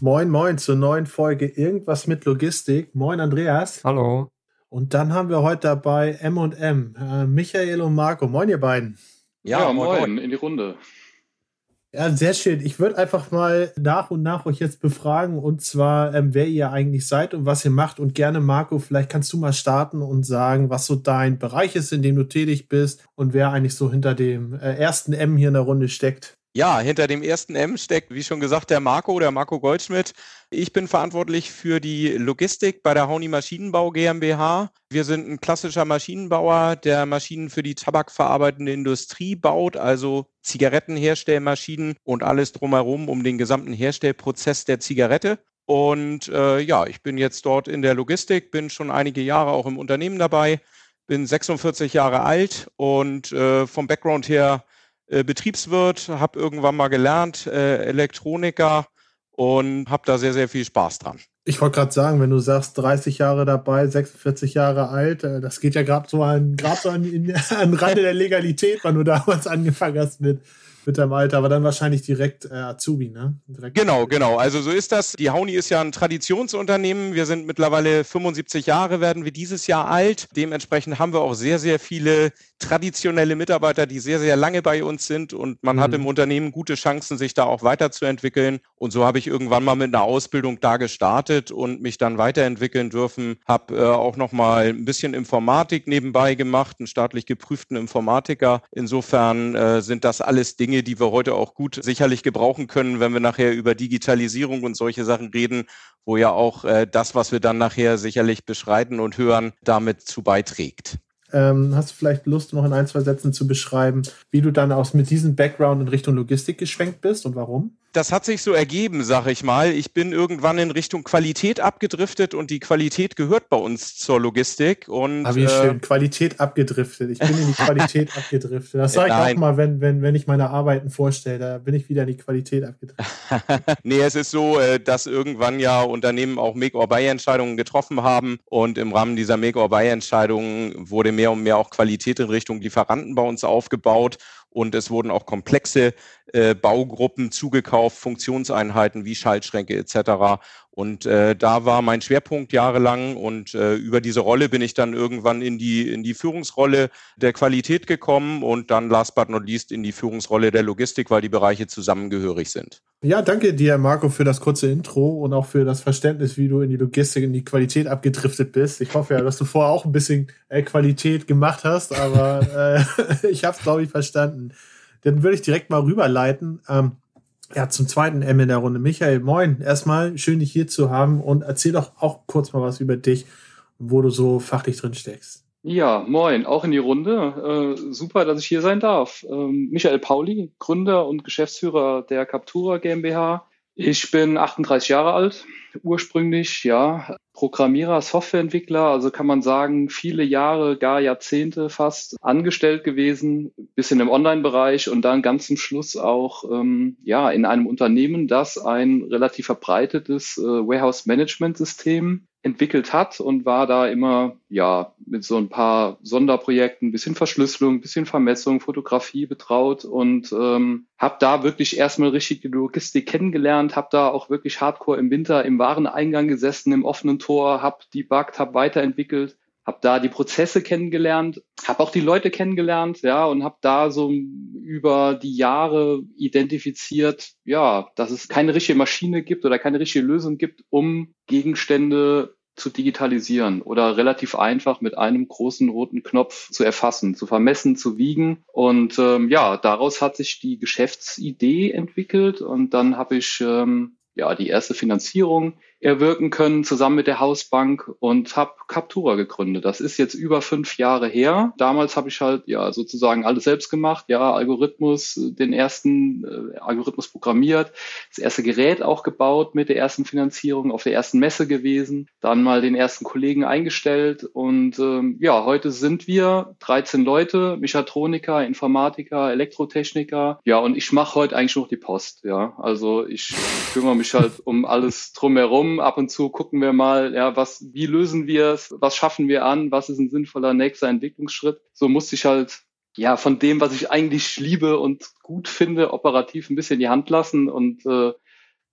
Moin, moin zur neuen Folge Irgendwas mit Logistik. Moin, Andreas. Hallo. Und dann haben wir heute dabei M&M, äh, Michael und Marco. Moin, ihr beiden. Ja, ja moin, moin, in die Runde. Ja, sehr schön. Ich würde einfach mal nach und nach euch jetzt befragen und zwar, ähm, wer ihr eigentlich seid und was ihr macht. Und gerne, Marco, vielleicht kannst du mal starten und sagen, was so dein Bereich ist, in dem du tätig bist und wer eigentlich so hinter dem äh, ersten M hier in der Runde steckt. Ja, hinter dem ersten M steckt, wie schon gesagt, der Marco, der Marco Goldschmidt. Ich bin verantwortlich für die Logistik bei der Hauni Maschinenbau GmbH. Wir sind ein klassischer Maschinenbauer, der Maschinen für die tabakverarbeitende Industrie baut, also Zigarettenherstellmaschinen und alles drumherum um den gesamten Herstellprozess der Zigarette. Und äh, ja, ich bin jetzt dort in der Logistik, bin schon einige Jahre auch im Unternehmen dabei, bin 46 Jahre alt und äh, vom Background her äh, Betriebswirt, habe irgendwann mal gelernt, äh, Elektroniker und habe da sehr, sehr viel Spaß dran. Ich wollte gerade sagen, wenn du sagst 30 Jahre dabei, 46 Jahre alt, äh, das geht ja gerade so an, gerade so an, in, an Rande der Legalität, wann du damals angefangen hast mit mit deinem Alter, aber dann wahrscheinlich direkt äh, Azubi, ne? Direkt genau, genau. Also so ist das. Die Hauni ist ja ein Traditionsunternehmen. Wir sind mittlerweile 75 Jahre, werden wir dieses Jahr alt. Dementsprechend haben wir auch sehr, sehr viele traditionelle Mitarbeiter, die sehr, sehr lange bei uns sind und man mhm. hat im Unternehmen gute Chancen, sich da auch weiterzuentwickeln. Und so habe ich irgendwann mal mit einer Ausbildung da gestartet und mich dann weiterentwickeln dürfen. Habe äh, auch noch mal ein bisschen Informatik nebenbei gemacht, einen staatlich geprüften Informatiker. Insofern äh, sind das alles Dinge, die wir heute auch gut sicherlich gebrauchen können, wenn wir nachher über Digitalisierung und solche Sachen reden, wo ja auch äh, das, was wir dann nachher sicherlich beschreiten und hören, damit zu beiträgt. Ähm, hast du vielleicht Lust, noch in ein, zwei Sätzen zu beschreiben, wie du dann aus mit diesem Background in Richtung Logistik geschwenkt bist und warum? Das hat sich so ergeben, sag ich mal. Ich bin irgendwann in Richtung Qualität abgedriftet und die Qualität gehört bei uns zur Logistik. Und, ah, wie äh, schön, Qualität abgedriftet. Ich bin in die Qualität abgedriftet. Das sage ich Nein. auch mal, wenn, wenn, wenn ich meine Arbeiten vorstelle. Da bin ich wieder in die Qualität abgedriftet. nee, es ist so, äh, dass irgendwann ja Unternehmen auch Make-or-Buy-Entscheidungen getroffen haben. Und im Rahmen dieser Make-or-Buy-Entscheidungen wurde mehr und mehr auch Qualität in Richtung Lieferanten bei uns aufgebaut und es wurden auch komplexe äh, Baugruppen zugekauft, Funktionseinheiten wie Schaltschränke etc. Und äh, da war mein Schwerpunkt jahrelang und äh, über diese Rolle bin ich dann irgendwann in die, in die Führungsrolle der Qualität gekommen und dann last but not least in die Führungsrolle der Logistik, weil die Bereiche zusammengehörig sind. Ja, danke dir, Marco, für das kurze Intro und auch für das Verständnis, wie du in die Logistik, in die Qualität abgedriftet bist. Ich hoffe ja, dass du vorher auch ein bisschen äh, Qualität gemacht hast, aber äh, ich habe es, glaube ich, verstanden. Dann würde ich direkt mal rüberleiten. Ähm, ja, zum zweiten M in der Runde. Michael, moin. Erstmal schön, dich hier zu haben und erzähl doch auch kurz mal was über dich, wo du so fachlich drin steckst. Ja, moin, auch in die Runde. Äh, super, dass ich hier sein darf. Ähm, Michael Pauli, Gründer und Geschäftsführer der Captura GmbH. Ich bin 38 Jahre alt, ursprünglich, ja, Programmierer, Softwareentwickler, also kann man sagen, viele Jahre, gar Jahrzehnte fast angestellt gewesen, bisschen im Online-Bereich und dann ganz zum Schluss auch ähm, ja in einem Unternehmen, das ein relativ verbreitetes äh, Warehouse-Management-System entwickelt hat und war da immer ja mit so ein paar Sonderprojekten, bisschen Verschlüsselung, bisschen Vermessung, Fotografie betraut und ähm, habe da wirklich erstmal richtig die Logistik kennengelernt, habe da auch wirklich Hardcore im Winter im Wareneingang gesessen, im offenen Tor, habe debuggt, habe weiterentwickelt habe da die Prozesse kennengelernt, habe auch die Leute kennengelernt, ja, und habe da so über die Jahre identifiziert, ja, dass es keine richtige Maschine gibt oder keine richtige Lösung gibt, um Gegenstände zu digitalisieren oder relativ einfach mit einem großen roten Knopf zu erfassen, zu vermessen, zu wiegen. Und ähm, ja, daraus hat sich die Geschäftsidee entwickelt und dann habe ich ähm, ja die erste Finanzierung erwirken können, zusammen mit der Hausbank und habe Captura gegründet. Das ist jetzt über fünf Jahre her. Damals habe ich halt ja sozusagen alles selbst gemacht, ja, Algorithmus, den ersten äh, Algorithmus programmiert, das erste Gerät auch gebaut mit der ersten Finanzierung, auf der ersten Messe gewesen, dann mal den ersten Kollegen eingestellt und ähm, ja, heute sind wir 13 Leute, Mechatroniker, Informatiker, Elektrotechniker, ja, und ich mache heute eigentlich noch die Post, ja. Also ich kümmere mich halt um alles drumherum Ab und zu gucken wir mal, ja, was, wie lösen wir es? Was schaffen wir an? Was ist ein sinnvoller nächster Entwicklungsschritt? So musste ich halt, ja, von dem, was ich eigentlich liebe und gut finde, operativ ein bisschen die Hand lassen und äh,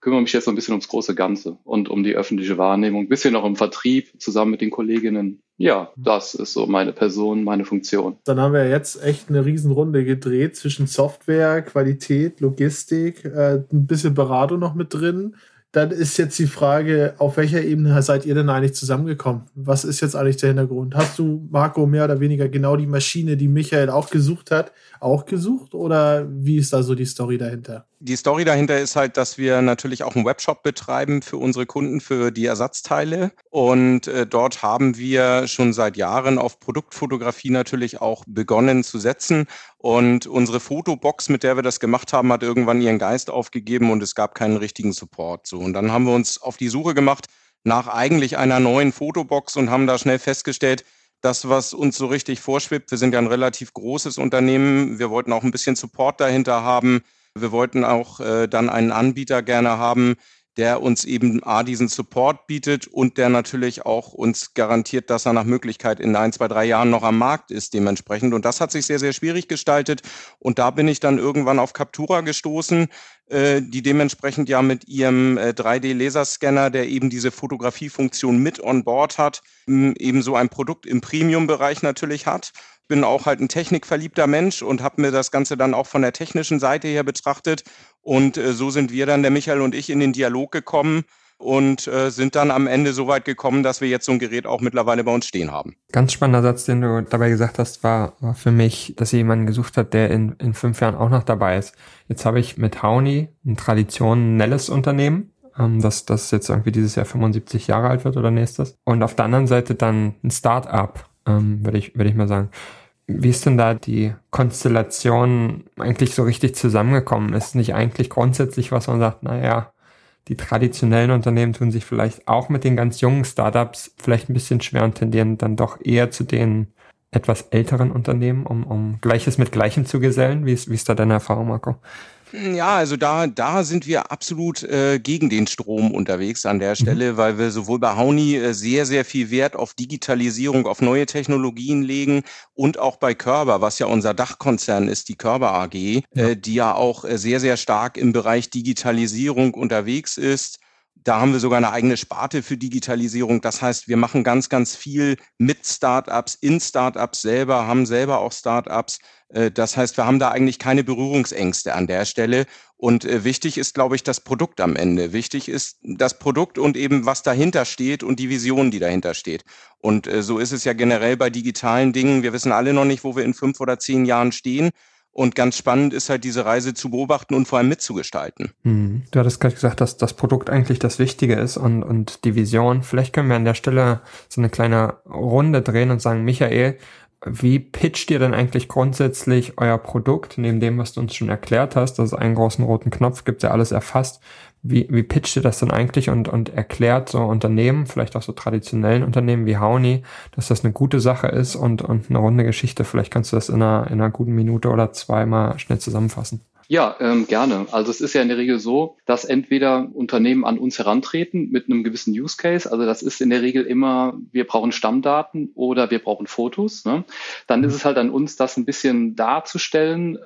kümmere mich jetzt so ein bisschen ums große Ganze und um die öffentliche Wahrnehmung, ein bisschen auch im Vertrieb zusammen mit den Kolleginnen. Ja, das ist so meine Person, meine Funktion. Dann haben wir jetzt echt eine Riesenrunde gedreht zwischen Software, Qualität, Logistik, äh, ein bisschen Beratung noch mit drin dann ist jetzt die Frage, auf welcher Ebene seid ihr denn eigentlich zusammengekommen? Was ist jetzt eigentlich der Hintergrund? Hast du, Marco, mehr oder weniger genau die Maschine, die Michael auch gesucht hat, auch gesucht? Oder wie ist da so die Story dahinter? Die Story dahinter ist halt, dass wir natürlich auch einen Webshop betreiben für unsere Kunden, für die Ersatzteile. Und äh, dort haben wir schon seit Jahren auf Produktfotografie natürlich auch begonnen zu setzen. Und unsere Fotobox, mit der wir das gemacht haben, hat irgendwann ihren Geist aufgegeben und es gab keinen richtigen Support. So, und dann haben wir uns auf die Suche gemacht nach eigentlich einer neuen Fotobox und haben da schnell festgestellt, das, was uns so richtig vorschwebt, wir sind ja ein relativ großes Unternehmen, wir wollten auch ein bisschen Support dahinter haben, wir wollten auch äh, dann einen Anbieter gerne haben, der uns eben A, diesen Support bietet und der natürlich auch uns garantiert, dass er nach Möglichkeit in ein, zwei, drei Jahren noch am Markt ist dementsprechend. Und das hat sich sehr, sehr schwierig gestaltet. Und da bin ich dann irgendwann auf Captura gestoßen, äh, die dementsprechend ja mit ihrem äh, 3D-Laserscanner, der eben diese Fotografiefunktion mit on board hat, eben so ein Produkt im Premium-Bereich natürlich hat bin auch halt ein technikverliebter Mensch und habe mir das Ganze dann auch von der technischen Seite her betrachtet. Und äh, so sind wir dann, der Michael und ich, in den Dialog gekommen und äh, sind dann am Ende so weit gekommen, dass wir jetzt so ein Gerät auch mittlerweile bei uns stehen haben. Ganz spannender Satz, den du dabei gesagt hast, war, war für mich, dass jemanden gesucht hat, der in, in fünf Jahren auch noch dabei ist. Jetzt habe ich mit Hauni ein traditionelles Unternehmen, ähm, das, das jetzt irgendwie dieses Jahr 75 Jahre alt wird oder nächstes. Und auf der anderen Seite dann ein Start-up, ähm, würde ich, würde ich mal sagen. Wie ist denn da die Konstellation eigentlich so richtig zusammengekommen? Ist nicht eigentlich grundsätzlich, was man sagt, naja, die traditionellen Unternehmen tun sich vielleicht auch mit den ganz jungen Startups vielleicht ein bisschen schwer und tendieren dann doch eher zu den etwas älteren Unternehmen, um, um Gleiches mit Gleichem zu gesellen. Wie ist, wie ist da deine Erfahrung, Marco? Ja, also da, da sind wir absolut äh, gegen den Strom unterwegs an der mhm. Stelle, mhm. weil wir sowohl bei Hauni äh, sehr, sehr viel Wert auf Digitalisierung, auf neue Technologien legen und auch bei Körber, was ja unser Dachkonzern ist, die Körber AG, ja. äh, die ja auch äh, sehr, sehr stark im Bereich Digitalisierung unterwegs ist. Da haben wir sogar eine eigene Sparte für Digitalisierung. Das heißt, wir machen ganz, ganz viel mit Startups, in Startups selber, haben selber auch Startups. Äh, das heißt, wir haben da eigentlich keine Berührungsängste an der Stelle. Und äh, wichtig ist, glaube ich, das Produkt am Ende. Wichtig ist das Produkt und eben, was dahinter steht und die Vision, die dahinter steht. Und äh, so ist es ja generell bei digitalen Dingen. Wir wissen alle noch nicht, wo wir in fünf oder zehn Jahren stehen. Und ganz spannend ist halt diese Reise zu beobachten und vor allem mitzugestalten. Hm. Du hattest gerade gesagt, dass das Produkt eigentlich das Wichtige ist und, und die Vision. Vielleicht können wir an der Stelle so eine kleine Runde drehen und sagen, Michael, wie pitcht ihr denn eigentlich grundsätzlich euer Produkt, neben dem, was du uns schon erklärt hast, dass es einen großen roten Knopf gibt, der alles erfasst? Wie, wie pitcht ihr das denn eigentlich und, und erklärt so Unternehmen, vielleicht auch so traditionellen Unternehmen wie Hauni, dass das eine gute Sache ist und, und eine runde Geschichte? Vielleicht kannst du das in einer, in einer guten Minute oder zwei mal schnell zusammenfassen. Ja, ähm, gerne. Also es ist ja in der Regel so, dass entweder Unternehmen an uns herantreten mit einem gewissen Use Case. Also das ist in der Regel immer, wir brauchen Stammdaten oder wir brauchen Fotos. Ne? Dann ist es halt an uns, das ein bisschen darzustellen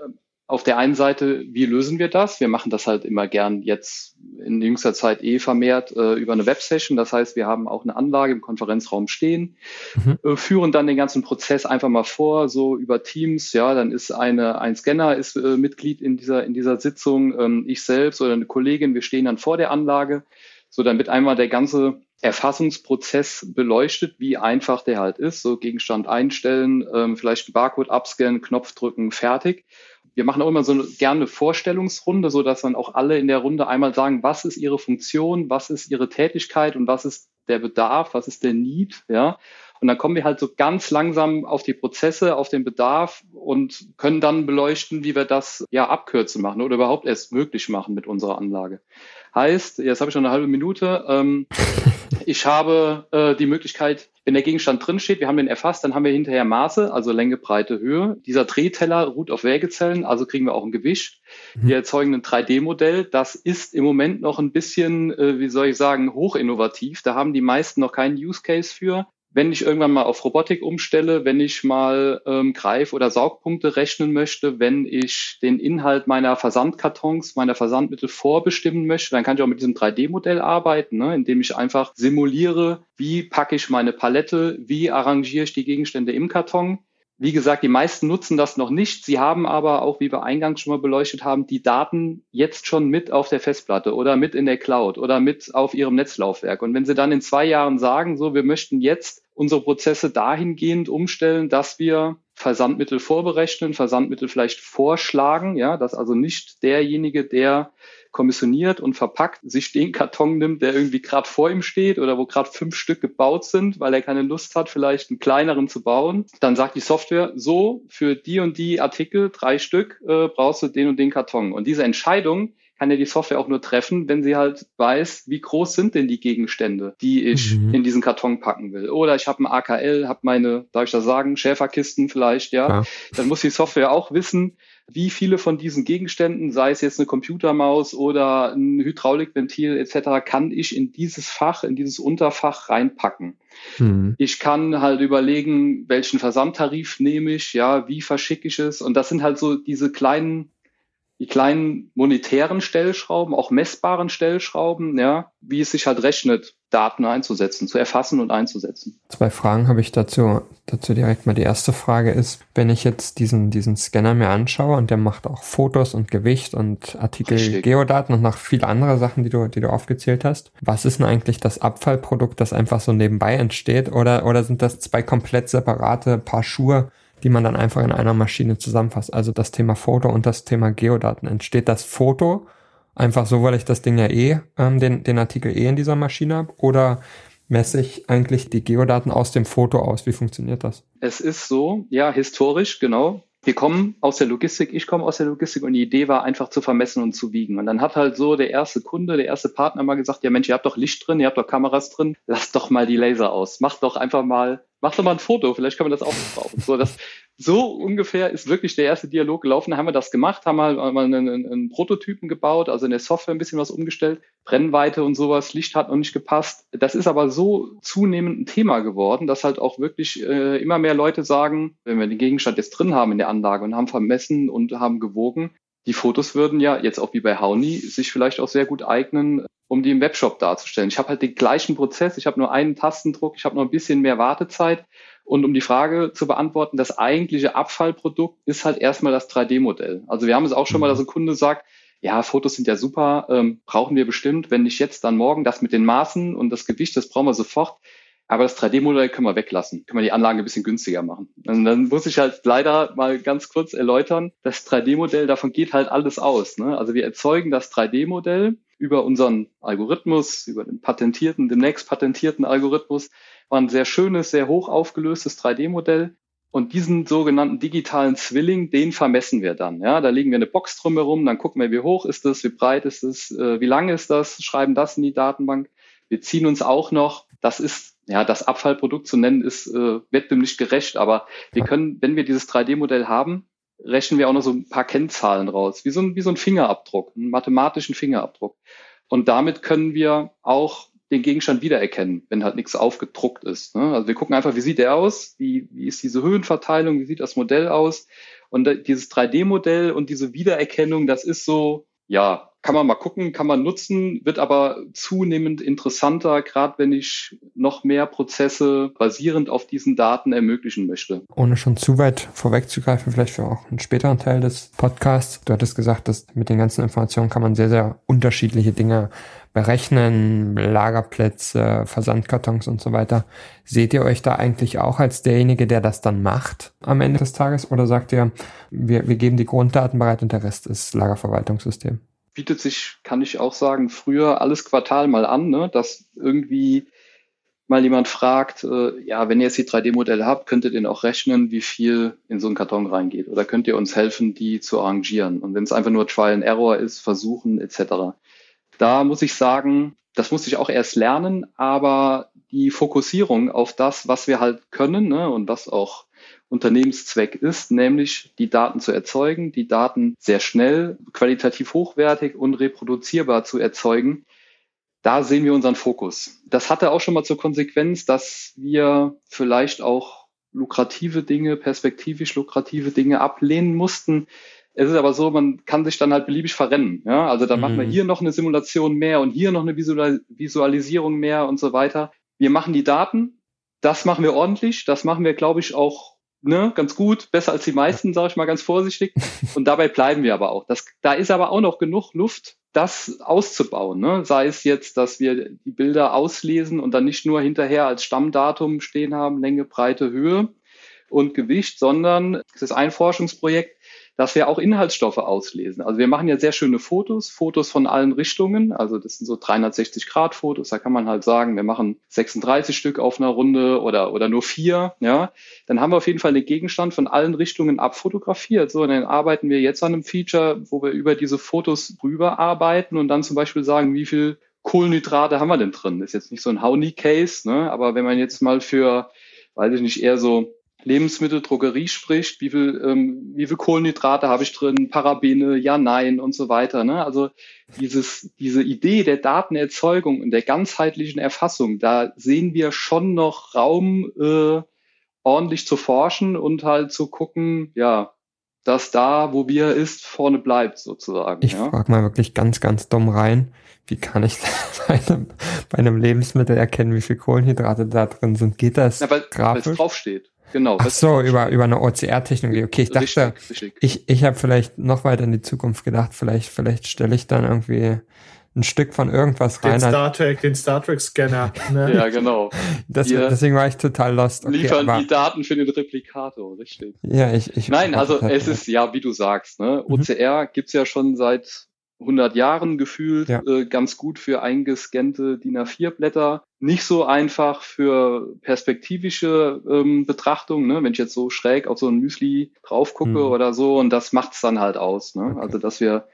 auf der einen Seite, wie lösen wir das? Wir machen das halt immer gern jetzt in jüngster Zeit eh vermehrt äh, über eine Websession. Das heißt, wir haben auch eine Anlage im Konferenzraum stehen, mhm. äh, führen dann den ganzen Prozess einfach mal vor, so über Teams. Ja, dann ist eine, ein Scanner ist äh, Mitglied in dieser, in dieser Sitzung, ähm, ich selbst oder eine Kollegin, wir stehen dann vor der Anlage. So, dann wird einmal der ganze Erfassungsprozess beleuchtet, wie einfach der halt ist. So Gegenstand einstellen, ähm, vielleicht einen Barcode abscannen, Knopf drücken, fertig. Wir machen auch immer so eine, gerne eine Vorstellungsrunde, so dass dann auch alle in der Runde einmal sagen, was ist ihre Funktion, was ist ihre Tätigkeit und was ist der Bedarf, was ist der Need, ja. Und dann kommen wir halt so ganz langsam auf die Prozesse, auf den Bedarf und können dann beleuchten, wie wir das ja abkürzen machen oder überhaupt erst möglich machen mit unserer Anlage. Heißt, jetzt habe ich schon eine halbe Minute. Ähm, ich habe äh, die Möglichkeit, wenn der Gegenstand drin steht, wir haben den erfasst, dann haben wir hinterher Maße, also Länge, Breite, Höhe. Dieser Drehteller ruht auf Wägezellen, also kriegen wir auch ein Gewicht. Mhm. Wir erzeugen ein 3D-Modell. Das ist im Moment noch ein bisschen, äh, wie soll ich sagen, hochinnovativ. Da haben die meisten noch keinen Use Case für wenn ich irgendwann mal auf Robotik umstelle, wenn ich mal ähm, Greif- oder Saugpunkte rechnen möchte, wenn ich den Inhalt meiner Versandkartons, meiner Versandmittel vorbestimmen möchte, dann kann ich auch mit diesem 3D-Modell arbeiten, ne, indem ich einfach simuliere, wie packe ich meine Palette, wie arrangiere ich die Gegenstände im Karton. Wie gesagt, die meisten nutzen das noch nicht. Sie haben aber auch, wie wir eingangs schon mal beleuchtet haben, die Daten jetzt schon mit auf der Festplatte oder mit in der Cloud oder mit auf ihrem Netzlaufwerk. Und wenn Sie dann in zwei Jahren sagen, so, wir möchten jetzt unsere Prozesse dahingehend umstellen, dass wir Versandmittel vorberechnen, Versandmittel vielleicht vorschlagen, ja, dass also nicht derjenige, der kommissioniert und verpackt, sich den Karton nimmt, der irgendwie gerade vor ihm steht oder wo gerade fünf Stück gebaut sind, weil er keine Lust hat, vielleicht einen kleineren zu bauen. Dann sagt die Software, so, für die und die Artikel, drei Stück, äh, brauchst du den und den Karton. Und diese Entscheidung kann ja die Software auch nur treffen, wenn sie halt weiß, wie groß sind denn die Gegenstände, die ich mhm. in diesen Karton packen will. Oder ich habe ein AKL, habe meine, darf ich das sagen, Schäferkisten vielleicht, ja. ja. Dann muss die Software auch wissen, wie viele von diesen Gegenständen, sei es jetzt eine Computermaus oder ein Hydraulikventil etc., kann ich in dieses Fach, in dieses Unterfach reinpacken. Mhm. Ich kann halt überlegen, welchen Versandtarif nehme ich, ja, wie verschicke ich es. Und das sind halt so diese kleinen die kleinen monetären Stellschrauben, auch messbaren Stellschrauben, ja, wie es sich halt rechnet, Daten einzusetzen, zu erfassen und einzusetzen. Zwei Fragen habe ich dazu. Dazu direkt mal die erste Frage ist, wenn ich jetzt diesen, diesen Scanner mir anschaue und der macht auch Fotos und Gewicht und Artikel Richtig. Geodaten und noch viele andere Sachen, die du, die du aufgezählt hast. Was ist denn eigentlich das Abfallprodukt, das einfach so nebenbei entsteht? Oder, oder sind das zwei komplett separate Paar Schuhe, die man dann einfach in einer Maschine zusammenfasst. Also das Thema Foto und das Thema Geodaten. Entsteht das Foto einfach so, weil ich das Ding ja eh, ähm, den, den Artikel eh in dieser Maschine habe? Oder messe ich eigentlich die Geodaten aus dem Foto aus? Wie funktioniert das? Es ist so, ja, historisch, genau. Wir kommen aus der Logistik, ich komme aus der Logistik und die Idee war einfach zu vermessen und zu wiegen. Und dann hat halt so der erste Kunde, der erste Partner mal gesagt, ja Mensch, ihr habt doch Licht drin, ihr habt doch Kameras drin, lasst doch mal die Laser aus. Macht doch einfach mal mach doch mal ein Foto, vielleicht kann man das auch brauchen. So, das, so ungefähr ist wirklich der erste Dialog gelaufen. Da haben wir das gemacht, haben mal, mal einen, einen Prototypen gebaut, also in der Software ein bisschen was umgestellt, Brennweite und sowas, Licht hat noch nicht gepasst. Das ist aber so zunehmend ein Thema geworden, dass halt auch wirklich äh, immer mehr Leute sagen, wenn wir den Gegenstand jetzt drin haben in der Anlage und haben vermessen und haben gewogen, die Fotos würden ja jetzt auch wie bei Hauni sich vielleicht auch sehr gut eignen, um die im Webshop darzustellen. Ich habe halt den gleichen Prozess, ich habe nur einen Tastendruck, ich habe noch ein bisschen mehr Wartezeit. Und um die Frage zu beantworten, das eigentliche Abfallprodukt ist halt erstmal das 3D-Modell. Also wir haben es auch schon mal, dass ein Kunde sagt, ja, Fotos sind ja super, ähm, brauchen wir bestimmt. Wenn nicht jetzt, dann morgen. Das mit den Maßen und das Gewicht, das brauchen wir sofort. Aber das 3D-Modell können wir weglassen. Können wir die Anlage ein bisschen günstiger machen. Und dann muss ich halt leider mal ganz kurz erläutern, das 3D-Modell, davon geht halt alles aus. Ne? Also wir erzeugen das 3D-Modell über unseren Algorithmus, über den patentierten, demnächst patentierten Algorithmus, war ein sehr schönes, sehr hoch aufgelöstes 3D-Modell. Und diesen sogenannten digitalen Zwilling, den vermessen wir dann. Ja, da legen wir eine Box drumherum, dann gucken wir, wie hoch ist das, wie breit ist es, äh, wie lang ist das, schreiben das in die Datenbank. Wir ziehen uns auch noch, das ist, ja, das Abfallprodukt zu nennen, ist äh, wird dem nicht gerecht, aber wir können, wenn wir dieses 3D-Modell haben, rechnen wir auch noch so ein paar Kennzahlen raus, wie so ein, wie so ein Fingerabdruck, einen mathematischen Fingerabdruck. Und damit können wir auch den Gegenstand wiedererkennen, wenn halt nichts aufgedruckt ist. Ne? Also wir gucken einfach, wie sieht der aus, wie, wie ist diese Höhenverteilung, wie sieht das Modell aus. Und dieses 3D-Modell und diese Wiedererkennung, das ist so, ja, kann man mal gucken, kann man nutzen, wird aber zunehmend interessanter, gerade wenn ich noch mehr Prozesse basierend auf diesen Daten ermöglichen möchte. Ohne schon zu weit vorwegzugreifen, vielleicht für auch einen späteren Teil des Podcasts. Du hattest gesagt, dass mit den ganzen Informationen kann man sehr, sehr unterschiedliche Dinge berechnen, Lagerplätze, Versandkartons und so weiter. Seht ihr euch da eigentlich auch als derjenige, der das dann macht am Ende des Tages? Oder sagt ihr, wir, wir geben die Grunddaten bereit und der Rest ist Lagerverwaltungssystem? Bietet sich, kann ich auch sagen, früher alles Quartal mal an, ne? dass irgendwie mal jemand fragt, äh, ja, wenn ihr jetzt die 3D-Modelle habt, könnt ihr auch rechnen, wie viel in so einen Karton reingeht? Oder könnt ihr uns helfen, die zu arrangieren? Und wenn es einfach nur Trial and Error ist, versuchen etc. Da muss ich sagen, das muss ich auch erst lernen, aber die Fokussierung auf das, was wir halt können ne, und was auch Unternehmenszweck ist, nämlich die Daten zu erzeugen, die Daten sehr schnell, qualitativ hochwertig und reproduzierbar zu erzeugen. Da sehen wir unseren Fokus. Das hatte auch schon mal zur Konsequenz, dass wir vielleicht auch lukrative Dinge, perspektivisch lukrative Dinge ablehnen mussten, es ist aber so, man kann sich dann halt beliebig verrennen. Ja? Also dann mhm. machen wir hier noch eine Simulation mehr und hier noch eine Visualisierung mehr und so weiter. Wir machen die Daten, das machen wir ordentlich, das machen wir, glaube ich, auch ne, ganz gut, besser als die meisten, sage ich mal ganz vorsichtig. Und dabei bleiben wir aber auch. Das, da ist aber auch noch genug Luft, das auszubauen. Ne? Sei es jetzt, dass wir die Bilder auslesen und dann nicht nur hinterher als Stammdatum stehen haben, Länge, Breite, Höhe und Gewicht, sondern es ist ein Forschungsprojekt, dass wir auch Inhaltsstoffe auslesen. Also wir machen ja sehr schöne Fotos, Fotos von allen Richtungen. Also das sind so 360 Grad Fotos. Da kann man halt sagen, wir machen 36 Stück auf einer Runde oder, oder nur vier. Ja, dann haben wir auf jeden Fall den Gegenstand von allen Richtungen abfotografiert. So, und dann arbeiten wir jetzt an einem Feature, wo wir über diese Fotos rüber arbeiten und dann zum Beispiel sagen, wie viel Kohlenhydrate haben wir denn drin? Ist jetzt nicht so ein Hauni-Case, ne? aber wenn man jetzt mal für, weiß ich nicht, eher so Lebensmittel, Drogerie spricht, wie viel, ähm, wie viel Kohlenhydrate habe ich drin, Parabene, ja, nein und so weiter. Ne? Also dieses, diese Idee der Datenerzeugung und der ganzheitlichen Erfassung, da sehen wir schon noch Raum, äh, ordentlich zu forschen und halt zu gucken, ja, dass da, wo wir ist, vorne bleibt sozusagen. Ich ja? frage mal wirklich ganz, ganz dumm rein. Wie kann ich bei einem, bei einem Lebensmittel erkennen, wie viel Kohlenhydrate da drin sind? Geht das ja? Weil es draufsteht. Genau. Ach so, über, über eine OCR-Technologie. Okay, ich dachte, richtig, richtig. ich, ich habe vielleicht noch weiter in die Zukunft gedacht. Vielleicht, vielleicht stelle ich dann irgendwie ein Stück von irgendwas den rein. Star Trek, den Star Trek Scanner. Ne? ja, genau. Das, deswegen war ich total lost. Okay, liefern aber, die Daten für den Replikator, richtig. Ja, ich, ich Nein, also es ist ja, wie du sagst, ne? OCR mhm. gibt's ja schon seit 100 Jahren gefühlt ja. äh, ganz gut für eingescannte DIN A4-Blätter. Nicht so einfach für perspektivische ähm, Betrachtung, ne? wenn ich jetzt so schräg auf so ein Müsli drauf gucke mhm. oder so. Und das macht's dann halt aus. Ne? Okay. Also, dass wir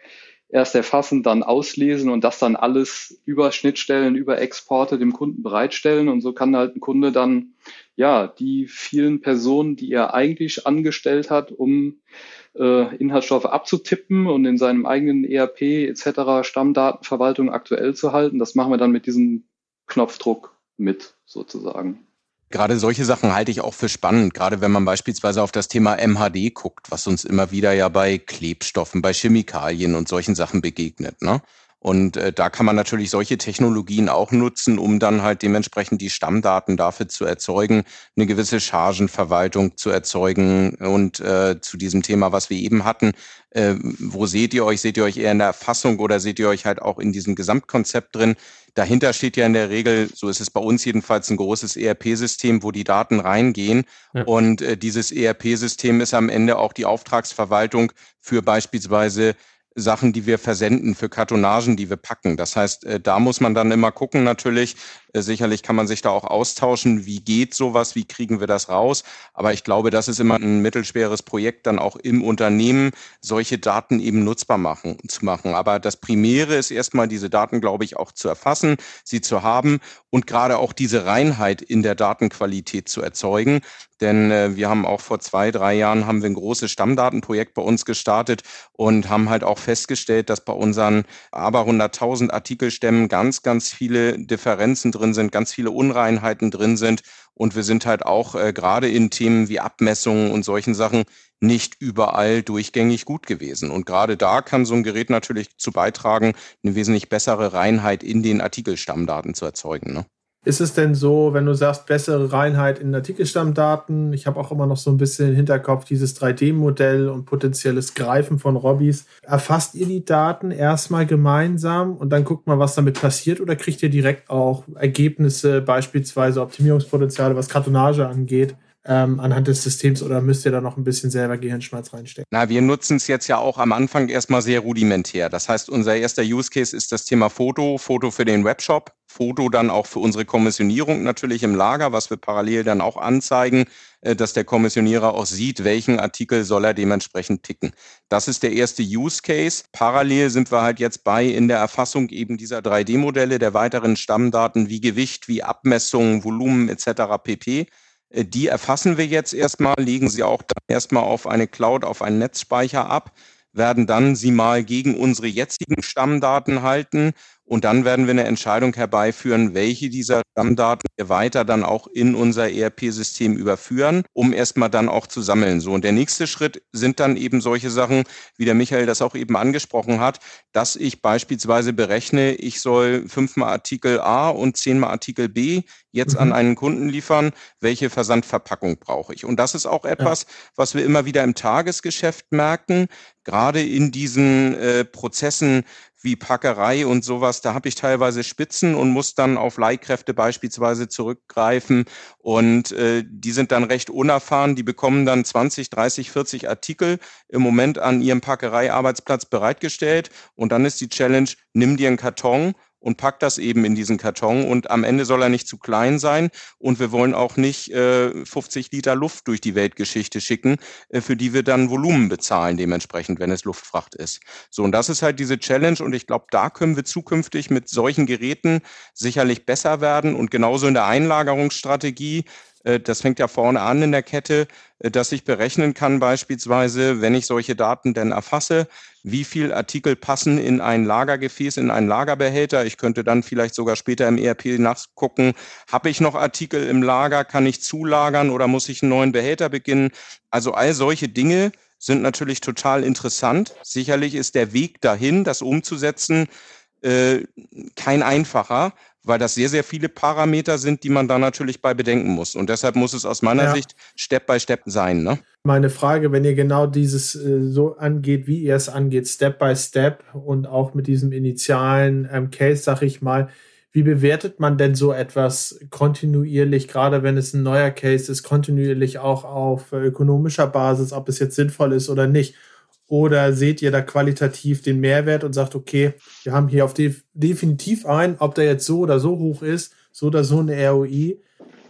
erst erfassen, dann auslesen und das dann alles über Schnittstellen, über Exporte dem Kunden bereitstellen. Und so kann halt ein Kunde dann ja die vielen Personen, die er eigentlich angestellt hat, um äh, Inhaltsstoffe abzutippen und in seinem eigenen ERP etc. Stammdatenverwaltung aktuell zu halten. Das machen wir dann mit diesem Knopfdruck mit sozusagen. Gerade solche Sachen halte ich auch für spannend, gerade wenn man beispielsweise auf das Thema MHD guckt, was uns immer wieder ja bei Klebstoffen, bei Chemikalien und solchen Sachen begegnet. Ne? Und äh, da kann man natürlich solche Technologien auch nutzen, um dann halt dementsprechend die Stammdaten dafür zu erzeugen, eine gewisse Chargenverwaltung zu erzeugen. Und äh, zu diesem Thema, was wir eben hatten, äh, wo seht ihr euch? Seht ihr euch eher in der Erfassung oder seht ihr euch halt auch in diesem Gesamtkonzept drin? Dahinter steht ja in der Regel, so ist es bei uns jedenfalls, ein großes ERP-System, wo die Daten reingehen. Ja. Und äh, dieses ERP-System ist am Ende auch die Auftragsverwaltung für beispielsweise Sachen, die wir versenden, für Kartonagen, die wir packen. Das heißt, äh, da muss man dann immer gucken natürlich. Äh, sicherlich kann man sich da auch austauschen, wie geht sowas, wie kriegen wir das raus. Aber ich glaube, das ist immer ein mittelschweres Projekt, dann auch im Unternehmen solche Daten eben nutzbar machen, zu machen. Aber das Primäre ist erstmal, diese Daten, glaube ich, auch zu erfassen, sie zu haben und gerade auch diese Reinheit in der Datenqualität zu erzeugen. Denn äh, wir haben auch vor zwei, drei Jahren haben wir ein großes Stammdatenprojekt bei uns gestartet und haben halt auch festgestellt, dass bei unseren aber 100.000 Artikelstämmen ganz, ganz viele Differenzen drin sind, ganz viele Unreinheiten drin sind. Und wir sind halt auch äh, gerade in Themen wie Abmessungen und solchen Sachen nicht überall durchgängig gut gewesen. Und gerade da kann so ein Gerät natürlich zu beitragen, eine wesentlich bessere Reinheit in den Artikelstammdaten zu erzeugen. Ne? Ist es denn so, wenn du sagst, bessere Reinheit in Artikelstammdaten? Ich habe auch immer noch so ein bisschen im Hinterkopf dieses 3D-Modell und potenzielles Greifen von Robbys. Erfasst ihr die Daten erstmal gemeinsam und dann guckt mal, was damit passiert oder kriegt ihr direkt auch Ergebnisse, beispielsweise Optimierungspotenziale, was Kartonage angeht? Ähm, anhand des Systems oder müsst ihr da noch ein bisschen selber Gehirnschmalz reinstecken? Na, wir nutzen es jetzt ja auch am Anfang erstmal sehr rudimentär. Das heißt, unser erster Use Case ist das Thema Foto, Foto für den Webshop, Foto dann auch für unsere Kommissionierung natürlich im Lager, was wir parallel dann auch anzeigen, äh, dass der Kommissionierer auch sieht, welchen Artikel soll er dementsprechend ticken. Das ist der erste Use Case. Parallel sind wir halt jetzt bei in der Erfassung eben dieser 3D-Modelle, der weiteren Stammdaten wie Gewicht, wie Abmessungen, Volumen etc. pp. Äh, die erfassen wir jetzt erstmal, legen sie auch dann erstmal auf eine Cloud, auf einen Netzspeicher ab, werden dann sie mal gegen unsere jetzigen Stammdaten halten und dann werden wir eine Entscheidung herbeiführen, welche dieser Stammdaten wir weiter dann auch in unser ERP-System überführen, um erstmal dann auch zu sammeln. So. Und der nächste Schritt sind dann eben solche Sachen, wie der Michael das auch eben angesprochen hat, dass ich beispielsweise berechne, ich soll fünfmal Artikel A und zehnmal Artikel B jetzt mhm. an einen Kunden liefern, welche Versandverpackung brauche ich. Und das ist auch etwas, was wir immer wieder im Tagesgeschäft merken, gerade in diesen äh, Prozessen wie Packerei und sowas, da habe ich teilweise Spitzen und muss dann auf Leihkräfte beispielsweise zurückgreifen. Und äh, die sind dann recht unerfahren, die bekommen dann 20, 30, 40 Artikel im Moment an ihrem Packereiarbeitsplatz bereitgestellt. Und dann ist die Challenge, nimm dir einen Karton und packt das eben in diesen Karton. Und am Ende soll er nicht zu klein sein. Und wir wollen auch nicht äh, 50 Liter Luft durch die Weltgeschichte schicken, äh, für die wir dann Volumen bezahlen dementsprechend, wenn es Luftfracht ist. So und das ist halt diese Challenge. Und ich glaube, da können wir zukünftig mit solchen Geräten sicherlich besser werden. Und genauso in der Einlagerungsstrategie äh, das fängt ja vorne an in der Kette, äh, dass ich berechnen kann beispielsweise, wenn ich solche Daten denn erfasse, wie viel Artikel passen in ein Lagergefäß, in einen Lagerbehälter. Ich könnte dann vielleicht sogar später im ERP nachgucken, habe ich noch Artikel im Lager, kann ich zulagern oder muss ich einen neuen Behälter beginnen? Also all solche Dinge sind natürlich total interessant. Sicherlich ist der Weg dahin, das umzusetzen, äh, kein einfacher, weil das sehr, sehr viele Parameter sind, die man da natürlich bei bedenken muss. Und deshalb muss es aus meiner ja. Sicht Step by Step sein. Ne? Meine Frage, wenn ihr genau dieses äh, so angeht, wie ihr es angeht, Step by Step und auch mit diesem initialen ähm, Case, sag ich mal, wie bewertet man denn so etwas kontinuierlich, gerade wenn es ein neuer Case ist, kontinuierlich auch auf äh, ökonomischer Basis, ob es jetzt sinnvoll ist oder nicht? Oder seht ihr da qualitativ den Mehrwert und sagt, okay, wir haben hier auf def definitiv ein, ob der jetzt so oder so hoch ist, so oder so eine ROI,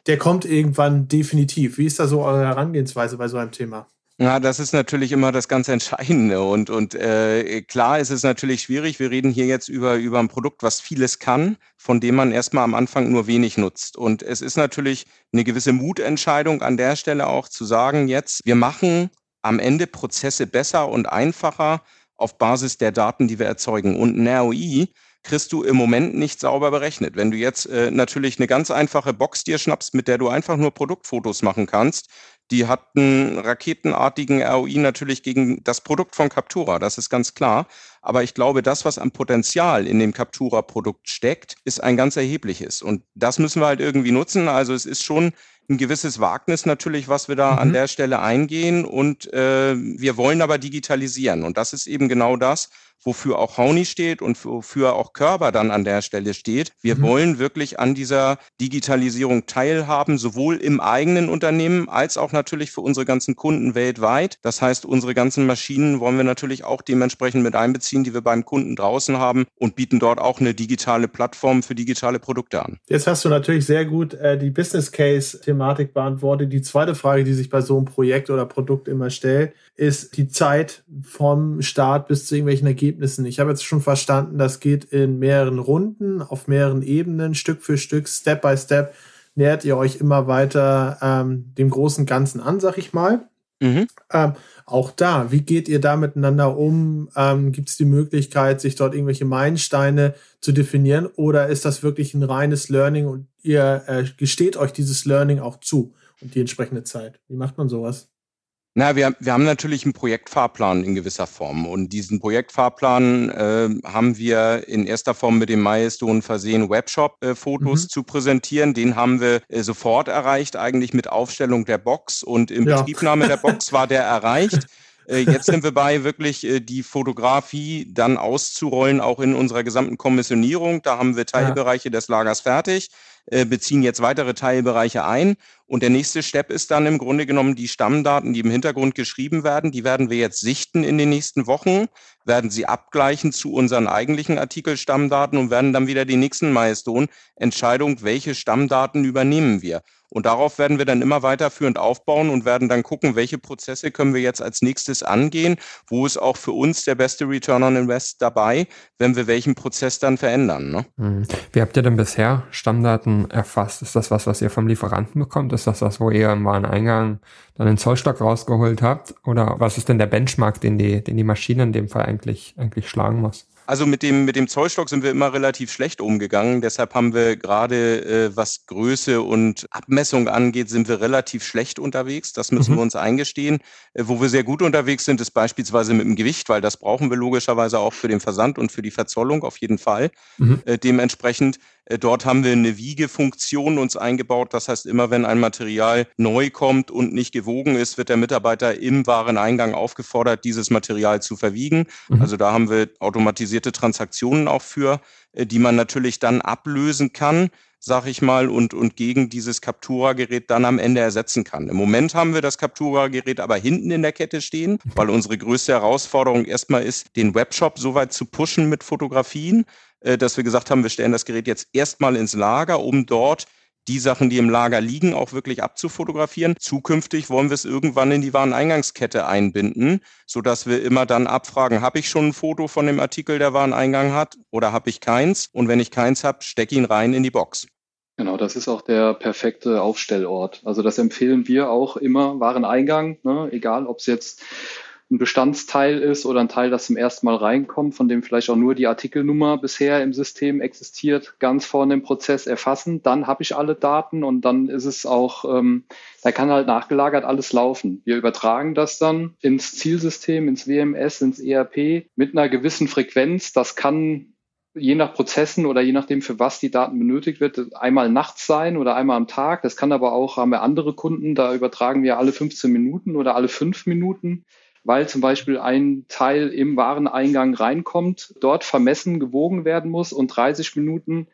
der kommt irgendwann definitiv. Wie ist da so eure Herangehensweise bei so einem Thema? Ja, das ist natürlich immer das ganz Entscheidende. Und, und äh, klar ist es natürlich schwierig. Wir reden hier jetzt über, über ein Produkt, was vieles kann, von dem man erstmal am Anfang nur wenig nutzt. Und es ist natürlich eine gewisse Mutentscheidung an der Stelle auch zu sagen, jetzt, wir machen am Ende Prozesse besser und einfacher auf Basis der Daten, die wir erzeugen. Und ein ROI kriegst du im Moment nicht sauber berechnet. Wenn du jetzt äh, natürlich eine ganz einfache Box dir schnappst, mit der du einfach nur Produktfotos machen kannst, die hat einen raketenartigen ROI natürlich gegen das Produkt von Captura, das ist ganz klar. Aber ich glaube, das, was am Potenzial in dem Captura-Produkt steckt, ist ein ganz erhebliches. Und das müssen wir halt irgendwie nutzen. Also es ist schon ein gewisses Wagnis natürlich, was wir da mhm. an der Stelle eingehen. Und äh, wir wollen aber digitalisieren. Und das ist eben genau das, wofür auch Hauni steht und wofür auch Körber dann an der Stelle steht. Wir mhm. wollen wirklich an dieser Digitalisierung teilhaben, sowohl im eigenen Unternehmen als auch natürlich für unsere ganzen Kunden weltweit. Das heißt, unsere ganzen Maschinen wollen wir natürlich auch dementsprechend mit einbeziehen, die wir beim Kunden draußen haben und bieten dort auch eine digitale Plattform für digitale Produkte an. Jetzt hast du natürlich sehr gut äh, die Business Case Thematik beantwortet. Die zweite Frage, die sich bei so einem Projekt oder Produkt immer stellt, ist die Zeit vom Start bis zu irgendwelchen Ergebnissen. Ich habe jetzt schon verstanden, das geht in mehreren Runden, auf mehreren Ebenen, Stück für Stück, Step by Step nähert ihr euch immer weiter ähm, dem großen Ganzen an, sag ich mal. Mhm. Ähm, auch da, wie geht ihr da miteinander um? Ähm, Gibt es die Möglichkeit, sich dort irgendwelche Meilensteine zu definieren oder ist das wirklich ein reines Learning und ihr äh, gesteht euch dieses Learning auch zu und die entsprechende Zeit? Wie macht man sowas? Na, wir, wir haben natürlich einen Projektfahrplan in gewisser Form. Und diesen Projektfahrplan äh, haben wir in erster Form mit dem Milestone versehen, Webshop-Fotos äh, mhm. zu präsentieren. Den haben wir äh, sofort erreicht, eigentlich mit Aufstellung der Box. Und im ja. Betriebnahme der Box war der erreicht. Äh, jetzt sind wir bei, wirklich äh, die Fotografie dann auszurollen, auch in unserer gesamten Kommissionierung. Da haben wir Teilbereiche ja. des Lagers fertig. Äh, beziehen jetzt weitere Teilbereiche ein. Und der nächste Step ist dann im Grunde genommen die Stammdaten, die im Hintergrund geschrieben werden. Die werden wir jetzt sichten in den nächsten Wochen, werden sie abgleichen zu unseren eigentlichen Artikelstammdaten und werden dann wieder die nächsten Milestone Entscheidung, welche Stammdaten übernehmen wir. Und darauf werden wir dann immer weiterführend aufbauen und werden dann gucken, welche Prozesse können wir jetzt als nächstes angehen, wo ist auch für uns der beste Return on Invest dabei, wenn wir welchen Prozess dann verändern. Ne? Hm. Wie habt ihr denn bisher Stammdaten erfasst? Ist das was, was ihr vom Lieferanten bekommt? Ist das was, wo ihr im Wareneingang dann den Zollstock rausgeholt habt? Oder was ist denn der Benchmark, den die, den die Maschine in dem Fall eigentlich, eigentlich schlagen muss? Also mit dem, mit dem Zollstock sind wir immer relativ schlecht umgegangen. Deshalb haben wir gerade, äh, was Größe und Abmessung angeht, sind wir relativ schlecht unterwegs. Das müssen mhm. wir uns eingestehen. Äh, wo wir sehr gut unterwegs sind, ist beispielsweise mit dem Gewicht, weil das brauchen wir logischerweise auch für den Versand und für die Verzollung auf jeden Fall. Mhm. Äh, dementsprechend dort haben wir eine Wiegefunktion uns eingebaut. Das heißt, immer wenn ein Material neu kommt und nicht gewogen ist, wird der Mitarbeiter im Wareneingang aufgefordert, dieses Material zu verwiegen. Mhm. Also da haben wir automatisierte Transaktionen auch für, äh, die man natürlich dann ablösen kann sag ich mal, und, und gegen dieses Captura-Gerät dann am Ende ersetzen kann. Im Moment haben wir das Captura-Gerät aber hinten in der Kette stehen, weil unsere größte Herausforderung erstmal ist, den Webshop so weit zu pushen mit Fotografien, äh, dass wir gesagt haben, wir stellen das Gerät jetzt erstmal ins Lager, um dort die Sachen, die im Lager liegen, auch wirklich abzufotografieren. Zukünftig wollen wir es irgendwann in die Wareneingangskette einbinden, so dass wir immer dann abfragen, habe ich schon ein Foto von dem Artikel, der Wareneingang hat oder habe ich keins? Und wenn ich keins habe, stecke ihn rein in die Box. Genau, das ist auch der perfekte Aufstellort. Also das empfehlen wir auch immer, Wareneingang, ne? egal ob es jetzt ein Bestandsteil ist oder ein Teil, das zum ersten Mal reinkommt, von dem vielleicht auch nur die Artikelnummer bisher im System existiert, ganz vorne im Prozess erfassen. Dann habe ich alle Daten und dann ist es auch, ähm, da kann halt nachgelagert alles laufen. Wir übertragen das dann ins Zielsystem, ins WMS, ins ERP mit einer gewissen Frequenz. Das kann je nach Prozessen oder je nachdem, für was die Daten benötigt wird, einmal nachts sein oder einmal am Tag. Das kann aber auch, haben wir andere Kunden, da übertragen wir alle 15 Minuten oder alle fünf Minuten weil zum Beispiel ein Teil im Wareneingang reinkommt, dort vermessen, gewogen werden muss und 30 Minuten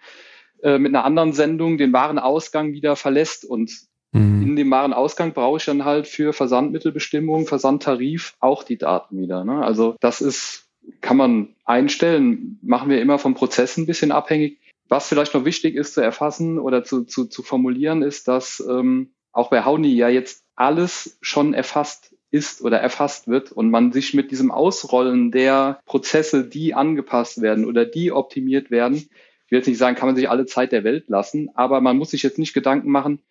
äh, mit einer anderen Sendung den Warenausgang wieder verlässt. Und mhm. in dem Warenausgang brauche ich dann halt für Versandmittelbestimmung, Versandtarif auch die Daten wieder. Ne? Also das ist, kann man einstellen, machen wir immer vom Prozess ein bisschen abhängig. Was vielleicht noch wichtig ist zu erfassen oder zu, zu, zu formulieren, ist, dass ähm, auch bei Hauni ja jetzt alles schon erfasst ist oder erfasst wird und man sich mit diesem Ausrollen der Prozesse, die angepasst werden oder die optimiert werden, ich will jetzt nicht sagen, kann man sich alle Zeit der Welt lassen, aber man muss sich jetzt nicht Gedanken machen,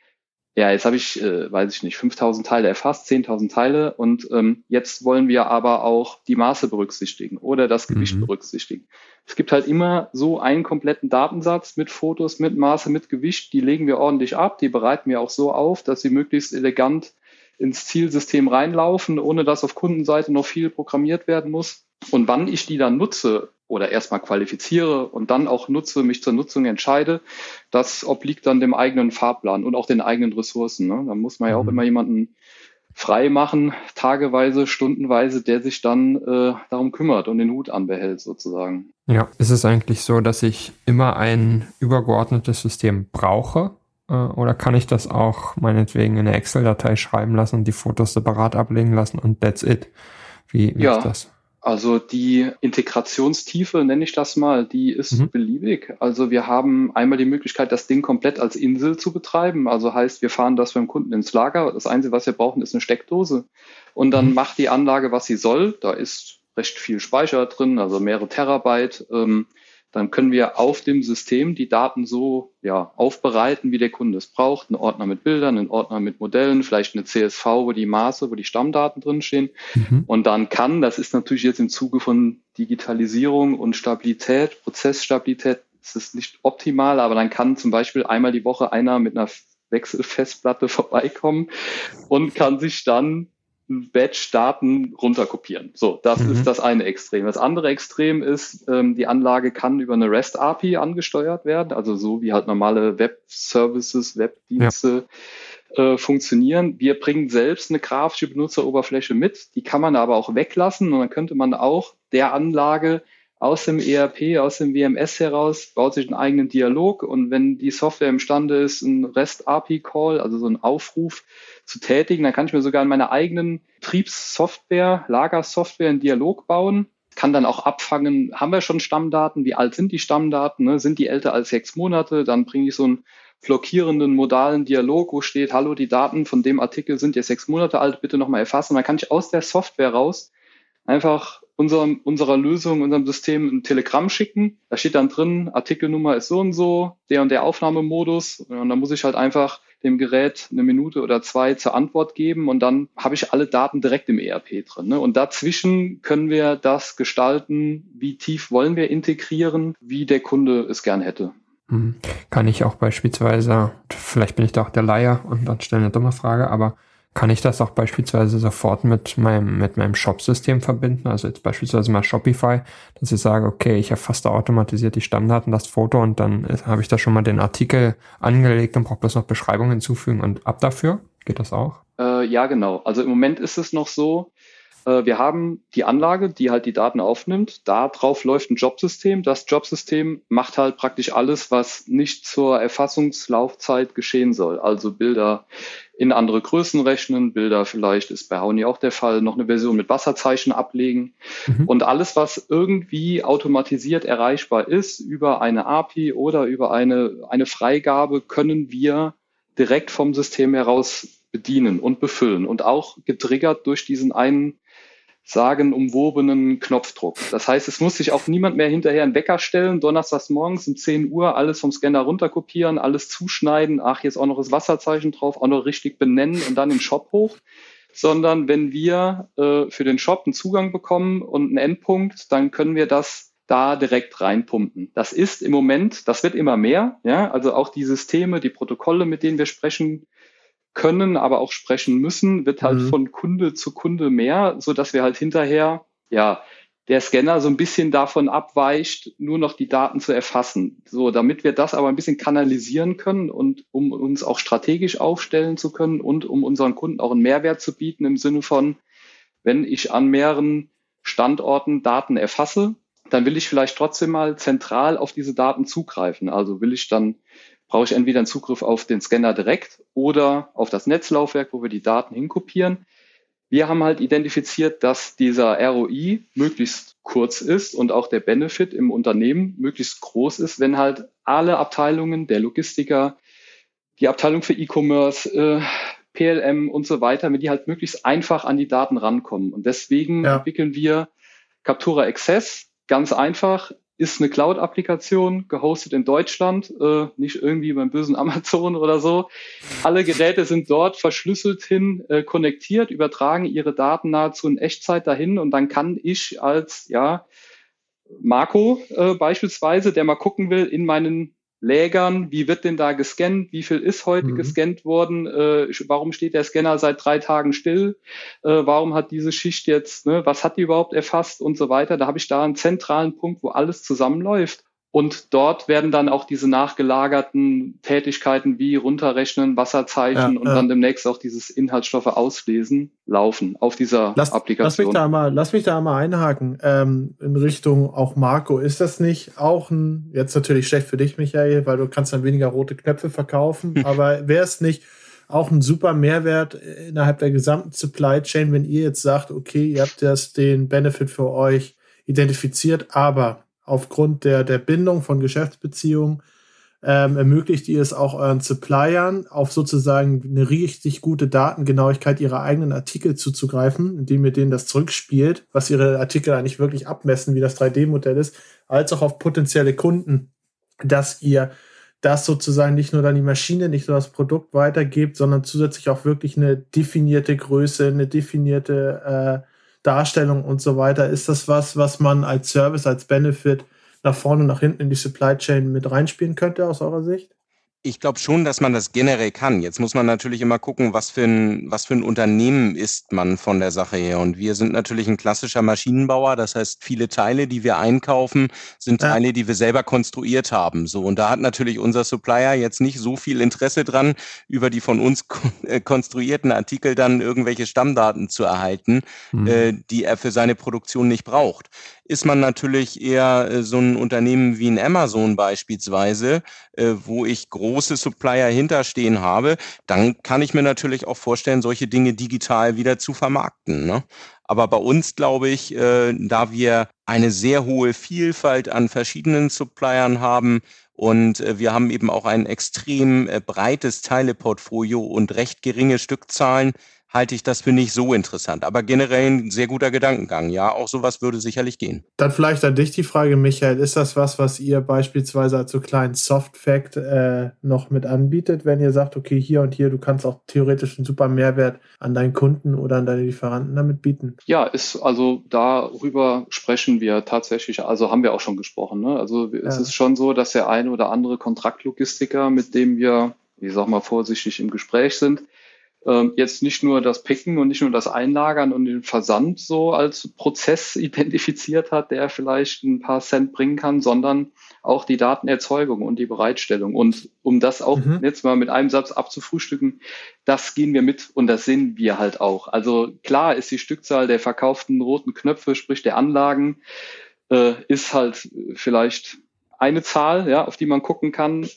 ja, jetzt habe ich, äh, weiß ich nicht, 5000 Teile erfasst, 10.000 Teile und ähm, jetzt wollen wir aber auch die Maße berücksichtigen oder das Gewicht mhm. berücksichtigen. Es gibt halt immer so einen kompletten Datensatz mit Fotos, mit Maße, mit Gewicht, die legen wir ordentlich ab, die bereiten wir auch so auf, dass sie möglichst elegant ins Zielsystem reinlaufen, ohne dass auf Kundenseite noch viel programmiert werden muss. Und wann ich die dann nutze oder erstmal qualifiziere und dann auch nutze, mich zur Nutzung entscheide, das obliegt dann dem eigenen Fahrplan und auch den eigenen Ressourcen. Ne? Da muss man ja auch mhm. immer jemanden frei machen, tageweise, stundenweise, der sich dann äh, darum kümmert und den Hut anbehält sozusagen. Ja, ist es eigentlich so, dass ich immer ein übergeordnetes System brauche? Äh, oder kann ich das auch meinetwegen in eine Excel-Datei schreiben lassen und die Fotos separat ablegen lassen und that's it? Wie, wie ja. ist das? Also die Integrationstiefe, nenne ich das mal, die ist mhm. beliebig. Also wir haben einmal die Möglichkeit, das Ding komplett als Insel zu betreiben. Also heißt, wir fahren das beim Kunden ins Lager. Das Einzige, was wir brauchen, ist eine Steckdose. Und dann mhm. macht die Anlage, was sie soll. Da ist recht viel Speicher drin, also mehrere Terabyte. Ähm, dann können wir auf dem System die Daten so ja, aufbereiten, wie der Kunde es braucht. Ein Ordner mit Bildern, ein Ordner mit Modellen, vielleicht eine CSV, wo die Maße, wo die Stammdaten drinstehen. Mhm. Und dann kann, das ist natürlich jetzt im Zuge von Digitalisierung und Stabilität, Prozessstabilität, das ist nicht optimal, aber dann kann zum Beispiel einmal die Woche einer mit einer Wechselfestplatte vorbeikommen und kann sich dann Batch Daten runterkopieren. So, das mhm. ist das eine Extrem. Das andere Extrem ist, ähm, die Anlage kann über eine REST API angesteuert werden, also so wie halt normale Web Services, Webdienste ja. äh, funktionieren. Wir bringen selbst eine grafische Benutzeroberfläche mit, die kann man aber auch weglassen und dann könnte man auch der Anlage aus dem ERP, aus dem WMS heraus, baut sich einen eigenen Dialog. Und wenn die Software imstande ist, einen REST-API-Call, also so einen Aufruf zu tätigen, dann kann ich mir sogar in meiner eigenen Betriebssoftware, Lagersoftware einen Dialog bauen, kann dann auch abfangen, haben wir schon Stammdaten, wie alt sind die Stammdaten, ne? sind die älter als sechs Monate, dann bringe ich so einen blockierenden modalen Dialog, wo steht, hallo, die Daten von dem Artikel sind jetzt sechs Monate alt, bitte nochmal erfassen. Dann kann ich aus der Software raus einfach unserem, unserer Lösung, unserem System ein Telegramm schicken. Da steht dann drin, Artikelnummer ist so und so, der und der Aufnahmemodus. Und dann muss ich halt einfach dem Gerät eine Minute oder zwei zur Antwort geben und dann habe ich alle Daten direkt im ERP drin. Ne? Und dazwischen können wir das gestalten, wie tief wollen wir integrieren, wie der Kunde es gern hätte. Mhm. Kann ich auch beispielsweise, vielleicht bin ich da auch der Laie und dann stelle eine dumme Frage, aber kann ich das auch beispielsweise sofort mit meinem, mit meinem Shop-System verbinden? Also jetzt beispielsweise mal Shopify, dass ich sage, okay, ich erfasse automatisiert die Stammdaten, das Foto und dann habe ich da schon mal den Artikel angelegt und brauche bloß noch Beschreibung hinzufügen und ab dafür? Geht das auch? Äh, ja, genau. Also im Moment ist es noch so, wir haben die Anlage, die halt die Daten aufnimmt. Da drauf läuft ein Jobsystem. Das Jobsystem macht halt praktisch alles, was nicht zur Erfassungslaufzeit geschehen soll. Also Bilder in andere Größen rechnen, Bilder vielleicht ist bei Hauni auch der Fall, noch eine Version mit Wasserzeichen ablegen mhm. und alles, was irgendwie automatisiert erreichbar ist über eine API oder über eine, eine Freigabe, können wir direkt vom System heraus bedienen und befüllen und auch getriggert durch diesen einen sagenumwobenen Knopfdruck. Das heißt, es muss sich auch niemand mehr hinterher einen Wecker stellen, donnerstags morgens um 10 Uhr alles vom Scanner runterkopieren, alles zuschneiden, ach, jetzt auch noch das Wasserzeichen drauf, auch noch richtig benennen und dann im Shop hoch. Sondern wenn wir äh, für den Shop einen Zugang bekommen und einen Endpunkt, dann können wir das da direkt reinpumpen. Das ist im Moment, das wird immer mehr, ja, also auch die Systeme, die Protokolle, mit denen wir sprechen, können, aber auch sprechen müssen, wird halt mhm. von Kunde zu Kunde mehr, so dass wir halt hinterher, ja, der Scanner so ein bisschen davon abweicht, nur noch die Daten zu erfassen. So, damit wir das aber ein bisschen kanalisieren können und um uns auch strategisch aufstellen zu können und um unseren Kunden auch einen Mehrwert zu bieten im Sinne von, wenn ich an mehreren Standorten Daten erfasse, dann will ich vielleicht trotzdem mal zentral auf diese Daten zugreifen. Also will ich dann brauche ich entweder einen Zugriff auf den Scanner direkt oder auf das Netzlaufwerk, wo wir die Daten hinkopieren. Wir haben halt identifiziert, dass dieser ROI möglichst kurz ist und auch der Benefit im Unternehmen möglichst groß ist, wenn halt alle Abteilungen, der Logistiker, die Abteilung für E-Commerce, äh, PLM und so weiter, wenn die halt möglichst einfach an die Daten rankommen. Und deswegen ja. entwickeln wir Captura Access ganz einfach ist eine Cloud-Applikation, gehostet in Deutschland, äh, nicht irgendwie beim bösen Amazon oder so. Alle Geräte sind dort verschlüsselt hin, äh, konnektiert, übertragen ihre Daten nahezu in Echtzeit dahin und dann kann ich als ja Marco äh, beispielsweise, der mal gucken will in meinen Lägern, wie wird denn da gescannt, wie viel ist heute mhm. gescannt worden, äh, warum steht der Scanner seit drei Tagen still, äh, warum hat diese Schicht jetzt, ne, was hat die überhaupt erfasst und so weiter. Da habe ich da einen zentralen Punkt, wo alles zusammenläuft. Und dort werden dann auch diese nachgelagerten Tätigkeiten wie runterrechnen, Wasserzeichen ja, und ja. dann demnächst auch dieses Inhaltsstoffe auslesen laufen auf dieser lass, Applikation. Lass mich da mal, lass mich da mal einhaken ähm, in Richtung auch Marco. Ist das nicht auch ein, jetzt natürlich schlecht für dich, Michael, weil du kannst dann weniger rote Knöpfe verkaufen, aber wäre es nicht auch ein super Mehrwert innerhalb der gesamten Supply Chain, wenn ihr jetzt sagt, okay, ihr habt das den Benefit für euch identifiziert, aber aufgrund der, der Bindung von Geschäftsbeziehungen ähm, ermöglicht ihr es auch euren Suppliern auf sozusagen eine richtig gute Datengenauigkeit ihrer eigenen Artikel zuzugreifen, indem ihr denen das zurückspielt, was ihre Artikel eigentlich wirklich abmessen, wie das 3D-Modell ist, als auch auf potenzielle Kunden, dass ihr das sozusagen nicht nur dann die Maschine, nicht nur das Produkt weitergebt, sondern zusätzlich auch wirklich eine definierte Größe, eine definierte äh, Darstellung und so weiter, ist das was, was man als Service, als Benefit nach vorne und nach hinten in die Supply Chain mit reinspielen könnte aus eurer Sicht? Ich glaube schon, dass man das generell kann. Jetzt muss man natürlich immer gucken, was für ein, was für ein Unternehmen ist man von der Sache her. Und wir sind natürlich ein klassischer Maschinenbauer. Das heißt, viele Teile, die wir einkaufen, sind ja. Teile, die wir selber konstruiert haben. So. Und da hat natürlich unser Supplier jetzt nicht so viel Interesse dran, über die von uns äh, konstruierten Artikel dann irgendwelche Stammdaten zu erhalten, mhm. äh, die er für seine Produktion nicht braucht ist man natürlich eher äh, so ein Unternehmen wie ein Amazon beispielsweise, äh, wo ich große Supplier hinterstehen habe, dann kann ich mir natürlich auch vorstellen, solche Dinge digital wieder zu vermarkten. Ne? Aber bei uns glaube ich, äh, da wir eine sehr hohe Vielfalt an verschiedenen Suppliern haben und wir haben eben auch ein extrem breites Teileportfolio und recht geringe Stückzahlen, halte ich das für nicht so interessant. Aber generell ein sehr guter Gedankengang. Ja, auch sowas würde sicherlich gehen. Dann vielleicht an dich die Frage, Michael. Ist das was, was ihr beispielsweise als so kleinen Soft-Fact äh, noch mit anbietet, wenn ihr sagt, okay, hier und hier, du kannst auch theoretisch einen super Mehrwert an deinen Kunden oder an deine Lieferanten damit bieten? Ja, ist also darüber sprechen wir tatsächlich, also haben wir auch schon gesprochen. Ne? Also ja. es ist schon so, dass der eine oder andere Kontraktlogistiker, mit dem wir, ich sag mal vorsichtig im Gespräch sind, ähm, jetzt nicht nur das Picken und nicht nur das Einlagern und den Versand so als Prozess identifiziert hat, der vielleicht ein paar Cent bringen kann, sondern auch die Datenerzeugung und die Bereitstellung. Und um das auch mhm. jetzt mal mit einem Satz abzufrühstücken, das gehen wir mit und das sehen wir halt auch. Also klar ist die Stückzahl der verkauften roten Knöpfe, sprich der Anlagen, äh, ist halt vielleicht eine Zahl, ja, auf die man gucken kann.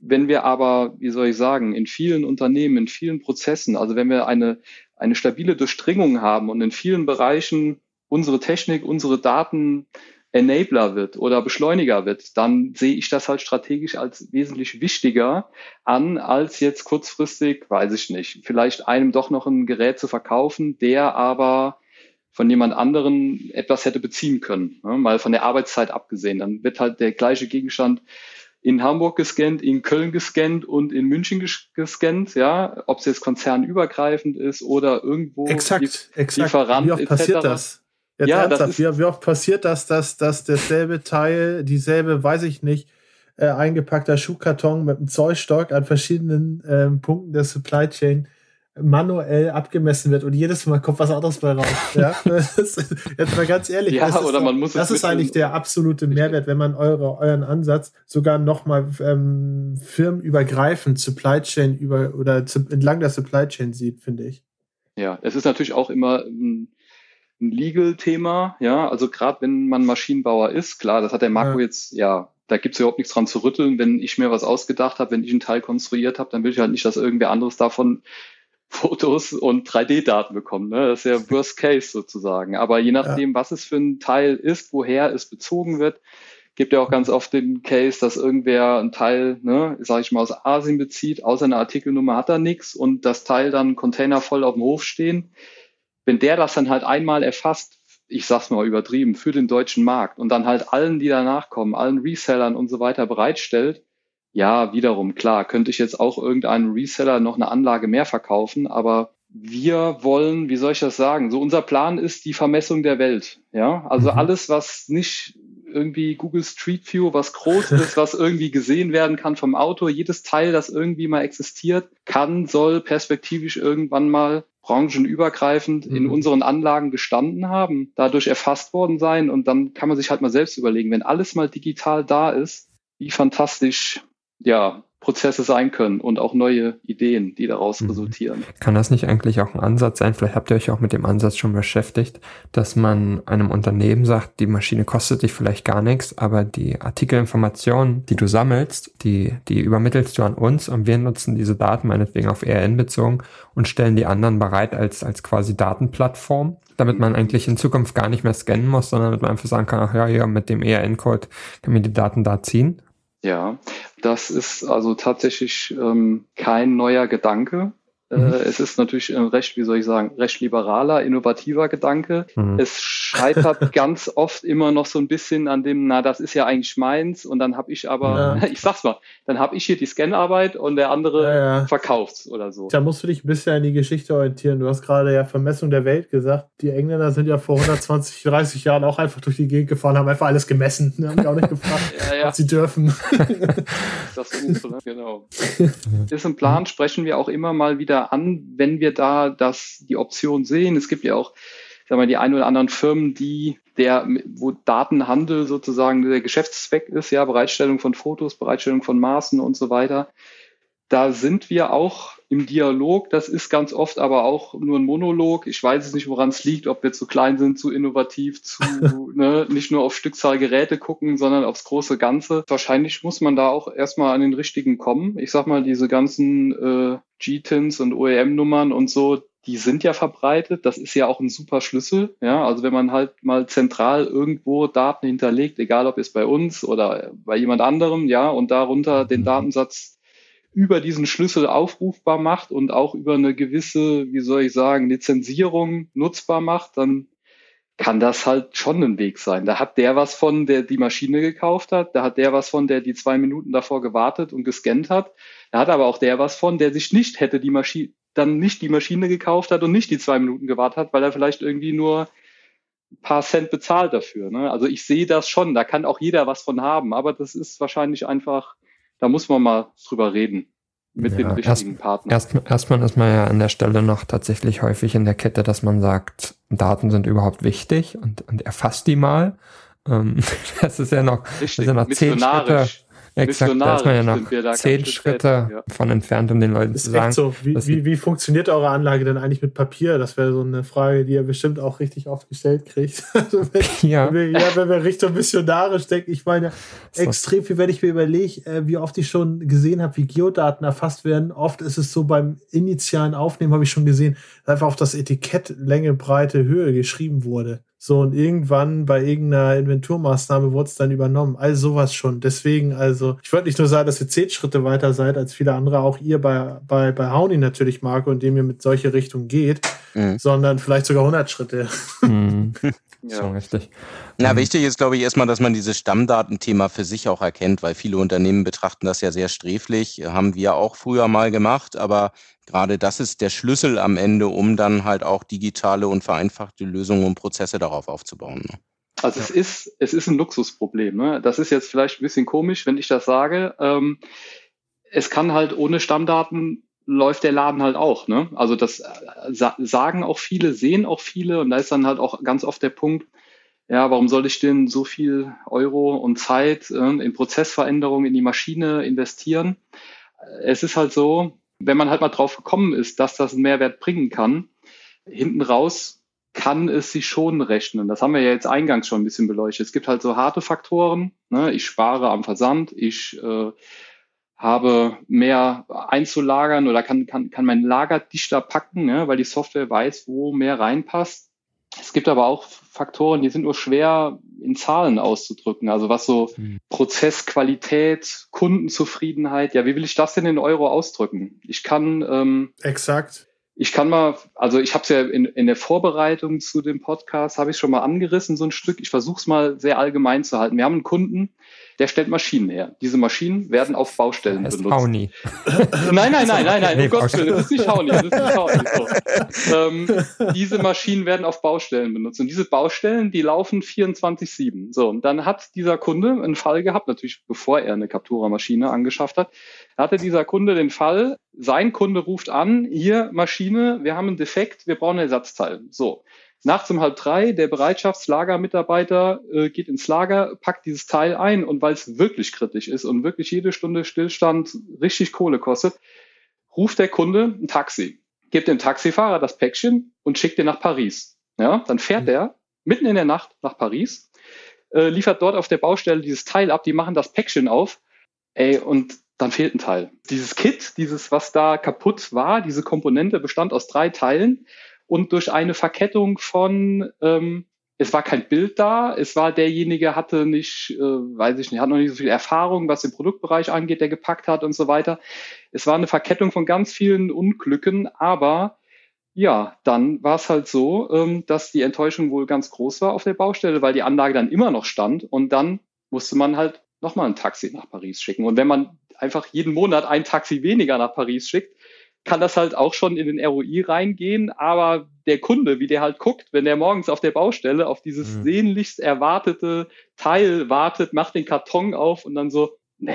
Wenn wir aber, wie soll ich sagen, in vielen Unternehmen, in vielen Prozessen, also wenn wir eine, eine stabile Durchdringung haben und in vielen Bereichen unsere Technik, unsere Daten Enabler wird oder Beschleuniger wird, dann sehe ich das halt strategisch als wesentlich wichtiger an, als jetzt kurzfristig, weiß ich nicht, vielleicht einem doch noch ein Gerät zu verkaufen, der aber von jemand anderen etwas hätte beziehen können, ne? mal von der Arbeitszeit abgesehen. Dann wird halt der gleiche Gegenstand in Hamburg gescannt, in Köln gescannt und in München gescannt, ja, ob es jetzt konzernübergreifend ist oder irgendwo exakt, die, exakt. Lieferant Wie oft passiert das? Jetzt ja, ernsthaft, wie, wie, oft passiert das, dass, dass dasselbe Teil, dieselbe, weiß ich nicht, äh, eingepackter Schuhkarton mit einem Zollstock an verschiedenen ähm, Punkten der Supply Chain manuell abgemessen wird und jedes Mal kommt was anderes bei raus. Ja? jetzt mal ganz ehrlich. Ja, das oder man muss das ist eigentlich der absolute Mehrwert, wenn man eure, euren Ansatz sogar nochmal ähm, firmenübergreifend Supply Chain über oder zu, entlang der Supply Chain sieht, finde ich. Ja, es ist natürlich auch immer ein, ein Legal-Thema, ja, also gerade wenn man Maschinenbauer ist, klar, das hat der Marco ja. jetzt, ja, da gibt es überhaupt nichts dran zu rütteln. Wenn ich mir was ausgedacht habe, wenn ich einen Teil konstruiert habe, dann will ich halt nicht, dass irgendwer anderes davon Fotos und 3D-Daten bekommen. Ne? Das ist ja Worst Case sozusagen. Aber je nachdem, ja. was es für ein Teil ist, woher es bezogen wird, gibt ja auch ganz oft den Case, dass irgendwer ein Teil, ne, sage ich mal, aus Asien bezieht, außer einer Artikelnummer hat er nichts und das Teil dann Container voll auf dem Hof stehen. Wenn der das dann halt einmal erfasst, ich sag's mal übertrieben, für den deutschen Markt und dann halt allen, die danach kommen, allen Resellern und so weiter bereitstellt, ja, wiederum, klar, könnte ich jetzt auch irgendeinem Reseller noch eine Anlage mehr verkaufen, aber wir wollen, wie soll ich das sagen? So unser Plan ist die Vermessung der Welt. Ja, also mhm. alles, was nicht irgendwie Google Street View, was groß ist, was irgendwie gesehen werden kann vom Auto, jedes Teil, das irgendwie mal existiert, kann, soll perspektivisch irgendwann mal branchenübergreifend mhm. in unseren Anlagen gestanden haben, dadurch erfasst worden sein und dann kann man sich halt mal selbst überlegen, wenn alles mal digital da ist, wie fantastisch ja, Prozesse sein können und auch neue Ideen, die daraus mhm. resultieren. Kann das nicht eigentlich auch ein Ansatz sein? Vielleicht habt ihr euch auch mit dem Ansatz schon beschäftigt, dass man einem Unternehmen sagt, die Maschine kostet dich vielleicht gar nichts, aber die Artikelinformationen, die du sammelst, die, die übermittelst du an uns und wir nutzen diese Daten meinetwegen auf ERN bezogen und stellen die anderen bereit als, als quasi Datenplattform damit man eigentlich in Zukunft gar nicht mehr scannen muss, sondern damit man einfach sagen kann, ach ja, ja, mit dem ERN-Code kann man die Daten da ziehen. Ja, das ist also tatsächlich ähm, kein neuer Gedanke. Äh, mhm. es ist natürlich ein recht, wie soll ich sagen, recht liberaler, innovativer Gedanke. Mhm. Es scheitert ganz oft immer noch so ein bisschen an dem, na, das ist ja eigentlich meins und dann habe ich aber, ja. ich sag's mal, dann habe ich hier die Scanarbeit und der andere ja, ja. verkauft's oder so. Da musst du dich ein bisschen an die Geschichte orientieren. Du hast gerade ja Vermessung der Welt gesagt. Die Engländer sind ja vor 120, 30 Jahren auch einfach durch die Gegend gefahren, haben einfach alles gemessen. Ne? Haben auch nicht gefragt, ob sie dürfen. das Buch, ne? genau. Ist im Plan, sprechen wir auch immer mal wieder an, wenn wir da das, die Option sehen. Es gibt ja auch, sagen wir, die ein oder anderen Firmen, die der, wo Datenhandel sozusagen der Geschäftszweck ist, ja, Bereitstellung von Fotos, Bereitstellung von Maßen und so weiter. Da sind wir auch im Dialog. Das ist ganz oft aber auch nur ein Monolog. Ich weiß es nicht, woran es liegt, ob wir zu klein sind, zu innovativ, zu ne, nicht nur auf Stückzahl Geräte gucken, sondern aufs große Ganze. Wahrscheinlich muss man da auch erstmal an den richtigen kommen. Ich sag mal, diese ganzen äh, G-Tins und OEM-Nummern und so, die sind ja verbreitet. Das ist ja auch ein super Schlüssel. Ja, also wenn man halt mal zentral irgendwo Daten hinterlegt, egal ob es bei uns oder bei jemand anderem, ja, und darunter den Datensatz über diesen Schlüssel aufrufbar macht und auch über eine gewisse, wie soll ich sagen, Lizenzierung nutzbar macht, dann kann das halt schon ein Weg sein. Da hat der was von, der die Maschine gekauft hat, da hat der was von, der die zwei Minuten davor gewartet und gescannt hat. Da hat aber auch der was von, der sich nicht hätte die Maschine, dann nicht die Maschine gekauft hat und nicht die zwei Minuten gewartet hat, weil er vielleicht irgendwie nur ein paar Cent bezahlt dafür. Ne? Also ich sehe das schon, da kann auch jeder was von haben, aber das ist wahrscheinlich einfach da muss man mal drüber reden mit ja, dem richtigen erst, Partner. Erst, erstmal ist man ja an der Stelle noch tatsächlich häufig in der Kette, dass man sagt, Daten sind überhaupt wichtig und, und erfasst die mal. Ähm, das ist ja noch, Richtig, das ist ja noch zehn Schritte, Exakt, da ist man ja noch zehn Schritte ja. von entfernt, um den Leuten zu sagen. So. Wie, wie, wie funktioniert eure Anlage denn eigentlich mit Papier? Das wäre so eine Frage, die ihr bestimmt auch richtig oft gestellt kriegt. Also wenn, ja. Wenn wir, ja, wenn wir Richtung missionarisch denken, ich meine, so. extrem viel, wenn ich mir überlege, äh, wie oft ich schon gesehen habe, wie Geodaten erfasst werden. Oft ist es so beim initialen Aufnehmen, habe ich schon gesehen, einfach auf das Etikett Länge, Breite, Höhe geschrieben wurde. So, und irgendwann bei irgendeiner Inventurmaßnahme wurde es dann übernommen. All sowas schon. Deswegen, also, ich wollte nicht nur sagen, dass ihr zehn Schritte weiter seid als viele andere, auch ihr bei, bei, bei Hauni natürlich, Marco, indem ihr mit solche Richtung geht, mhm. sondern vielleicht sogar 100 Schritte. Mhm. Ja. So richtig. Na, wichtig ist, glaube ich, erstmal, dass man dieses Stammdatenthema für sich auch erkennt, weil viele Unternehmen betrachten das ja sehr sträflich. Haben wir auch früher mal gemacht, aber gerade das ist der Schlüssel am Ende, um dann halt auch digitale und vereinfachte Lösungen und Prozesse darauf aufzubauen. Ne? Also es ist, es ist ein Luxusproblem. Ne? Das ist jetzt vielleicht ein bisschen komisch, wenn ich das sage. Ähm, es kann halt ohne Stammdaten läuft der Laden halt auch. Ne? Also das äh, sagen auch viele, sehen auch viele und da ist dann halt auch ganz oft der Punkt, ja, warum soll ich denn so viel Euro und Zeit äh, in Prozessveränderungen in die Maschine investieren? Es ist halt so, wenn man halt mal drauf gekommen ist, dass das einen Mehrwert bringen kann, hinten raus kann es sich schon rechnen. Das haben wir ja jetzt eingangs schon ein bisschen beleuchtet. Es gibt halt so harte Faktoren. Ne? Ich spare am Versand, ich äh, habe mehr einzulagern oder kann, kann, kann mein Lager dichter packen, ne, weil die Software weiß, wo mehr reinpasst. Es gibt aber auch Faktoren, die sind nur schwer in Zahlen auszudrücken. Also was so mhm. Prozessqualität, Kundenzufriedenheit, ja, wie will ich das denn in Euro ausdrücken? Ich kann ähm, exakt. Ich kann mal, also ich habe es ja in, in der Vorbereitung zu dem Podcast, habe ich schon mal angerissen, so ein Stück. Ich versuche es mal sehr allgemein zu halten. Wir haben einen Kunden, der stellt Maschinen her. Diese Maschinen werden auf Baustellen das benutzt. Hauni. Nein, nein, nein, nein, nein, um Gottes Willen, das ist nicht Hauni, das ist nicht Hauni. So. Ähm, diese Maschinen werden auf Baustellen benutzt. Und diese Baustellen, die laufen 24-7. So, und dann hat dieser Kunde einen Fall gehabt, natürlich bevor er eine Captura-Maschine angeschafft hat, hatte dieser Kunde den Fall, sein Kunde ruft an, hier Maschine, wir haben einen Defekt, wir brauchen ein Ersatzteil. So. Nachts um halb drei, der Bereitschaftslagermitarbeiter äh, geht ins Lager, packt dieses Teil ein und weil es wirklich kritisch ist und wirklich jede Stunde Stillstand richtig Kohle kostet, ruft der Kunde ein Taxi, gibt dem Taxifahrer das Päckchen und schickt den nach Paris. Ja, dann fährt mhm. er mitten in der Nacht nach Paris, äh, liefert dort auf der Baustelle dieses Teil ab, die machen das Päckchen auf, ey, und dann fehlt ein Teil. Dieses Kit, dieses, was da kaputt war, diese Komponente bestand aus drei Teilen und durch eine Verkettung von ähm, es war kein Bild da, es war derjenige hatte nicht, äh, weiß ich nicht, hat noch nicht so viel Erfahrung, was den Produktbereich angeht, der gepackt hat und so weiter. Es war eine Verkettung von ganz vielen Unglücken, aber ja, dann war es halt so, ähm, dass die Enttäuschung wohl ganz groß war auf der Baustelle, weil die Anlage dann immer noch stand und dann musste man halt nochmal ein Taxi nach Paris schicken. Und wenn man einfach jeden Monat ein Taxi weniger nach Paris schickt, kann das halt auch schon in den ROI reingehen, aber der Kunde, wie der halt guckt, wenn der morgens auf der Baustelle auf dieses mhm. sehnlichst erwartete Teil wartet, macht den Karton auf und dann so, nee,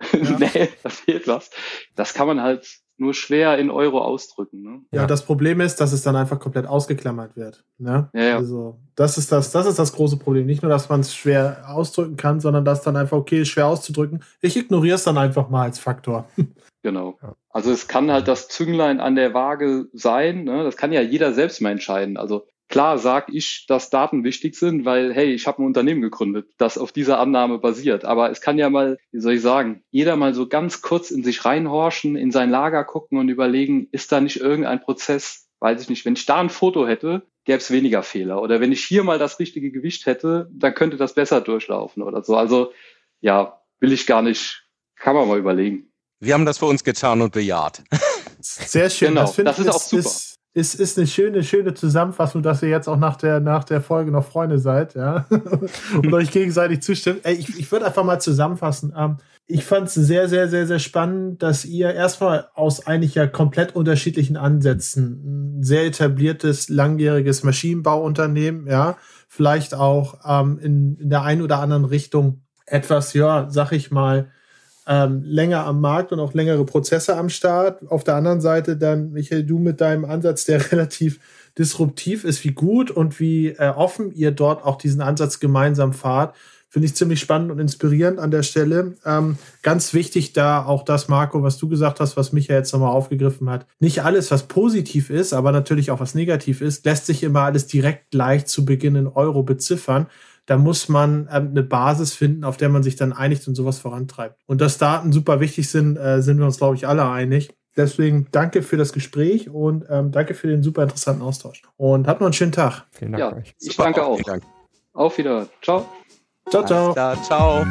ja. nee, da fehlt was. Das kann man halt nur schwer in Euro ausdrücken. Ne? Ja, das Problem ist, dass es dann einfach komplett ausgeklammert wird. Ne? Ja, ja. Also das ist das, das ist das große Problem. Nicht nur, dass man es schwer ausdrücken kann, sondern dass dann einfach okay ist, schwer auszudrücken. Ich ignoriere es dann einfach mal als Faktor. Genau. Also es kann halt das Zünglein an der Waage sein. Ne? Das kann ja jeder selbst mal entscheiden. Also klar sage ich, dass Daten wichtig sind, weil, hey, ich habe ein Unternehmen gegründet, das auf dieser Annahme basiert. Aber es kann ja mal, wie soll ich sagen, jeder mal so ganz kurz in sich reinhorchen, in sein Lager gucken und überlegen, ist da nicht irgendein Prozess, weiß ich nicht, wenn ich da ein Foto hätte, gäbe es weniger Fehler. Oder wenn ich hier mal das richtige Gewicht hätte, dann könnte das besser durchlaufen oder so. Also ja, will ich gar nicht, kann man mal überlegen. Wir haben das für uns getan und bejaht. Sehr schön. Genau, das, das ist, ist auch super. Ist, ist, ist eine schöne, schöne Zusammenfassung, dass ihr jetzt auch nach der, nach der Folge noch Freunde seid, ja. und euch gegenseitig zustimmt. Ey, ich, ich würde einfach mal zusammenfassen. Ähm, ich fand es sehr, sehr, sehr, sehr spannend, dass ihr erstmal aus eigentlich ja komplett unterschiedlichen Ansätzen ein sehr etabliertes, langjähriges Maschinenbauunternehmen, ja, vielleicht auch ähm, in, in der einen oder anderen Richtung etwas, ja, sag ich mal, ähm, länger am Markt und auch längere Prozesse am Start. Auf der anderen Seite dann, Michael, du mit deinem Ansatz, der relativ disruptiv ist, wie gut und wie äh, offen ihr dort auch diesen Ansatz gemeinsam fahrt. Finde ich ziemlich spannend und inspirierend an der Stelle. Ähm, ganz wichtig da auch das, Marco, was du gesagt hast, was Michael jetzt nochmal aufgegriffen hat. Nicht alles, was positiv ist, aber natürlich auch was negativ ist, lässt sich immer alles direkt gleich zu Beginn in Euro beziffern da muss man ähm, eine Basis finden, auf der man sich dann einigt und sowas vorantreibt. Und dass Daten super wichtig sind, äh, sind wir uns, glaube ich, alle einig. Deswegen danke für das Gespräch und ähm, danke für den super interessanten Austausch. Und habt noch einen schönen Tag. Vielen Dank ja, euch. Ich danke auch. Dank. Auf wieder. Ciao. Ciao, ciao. Ciao.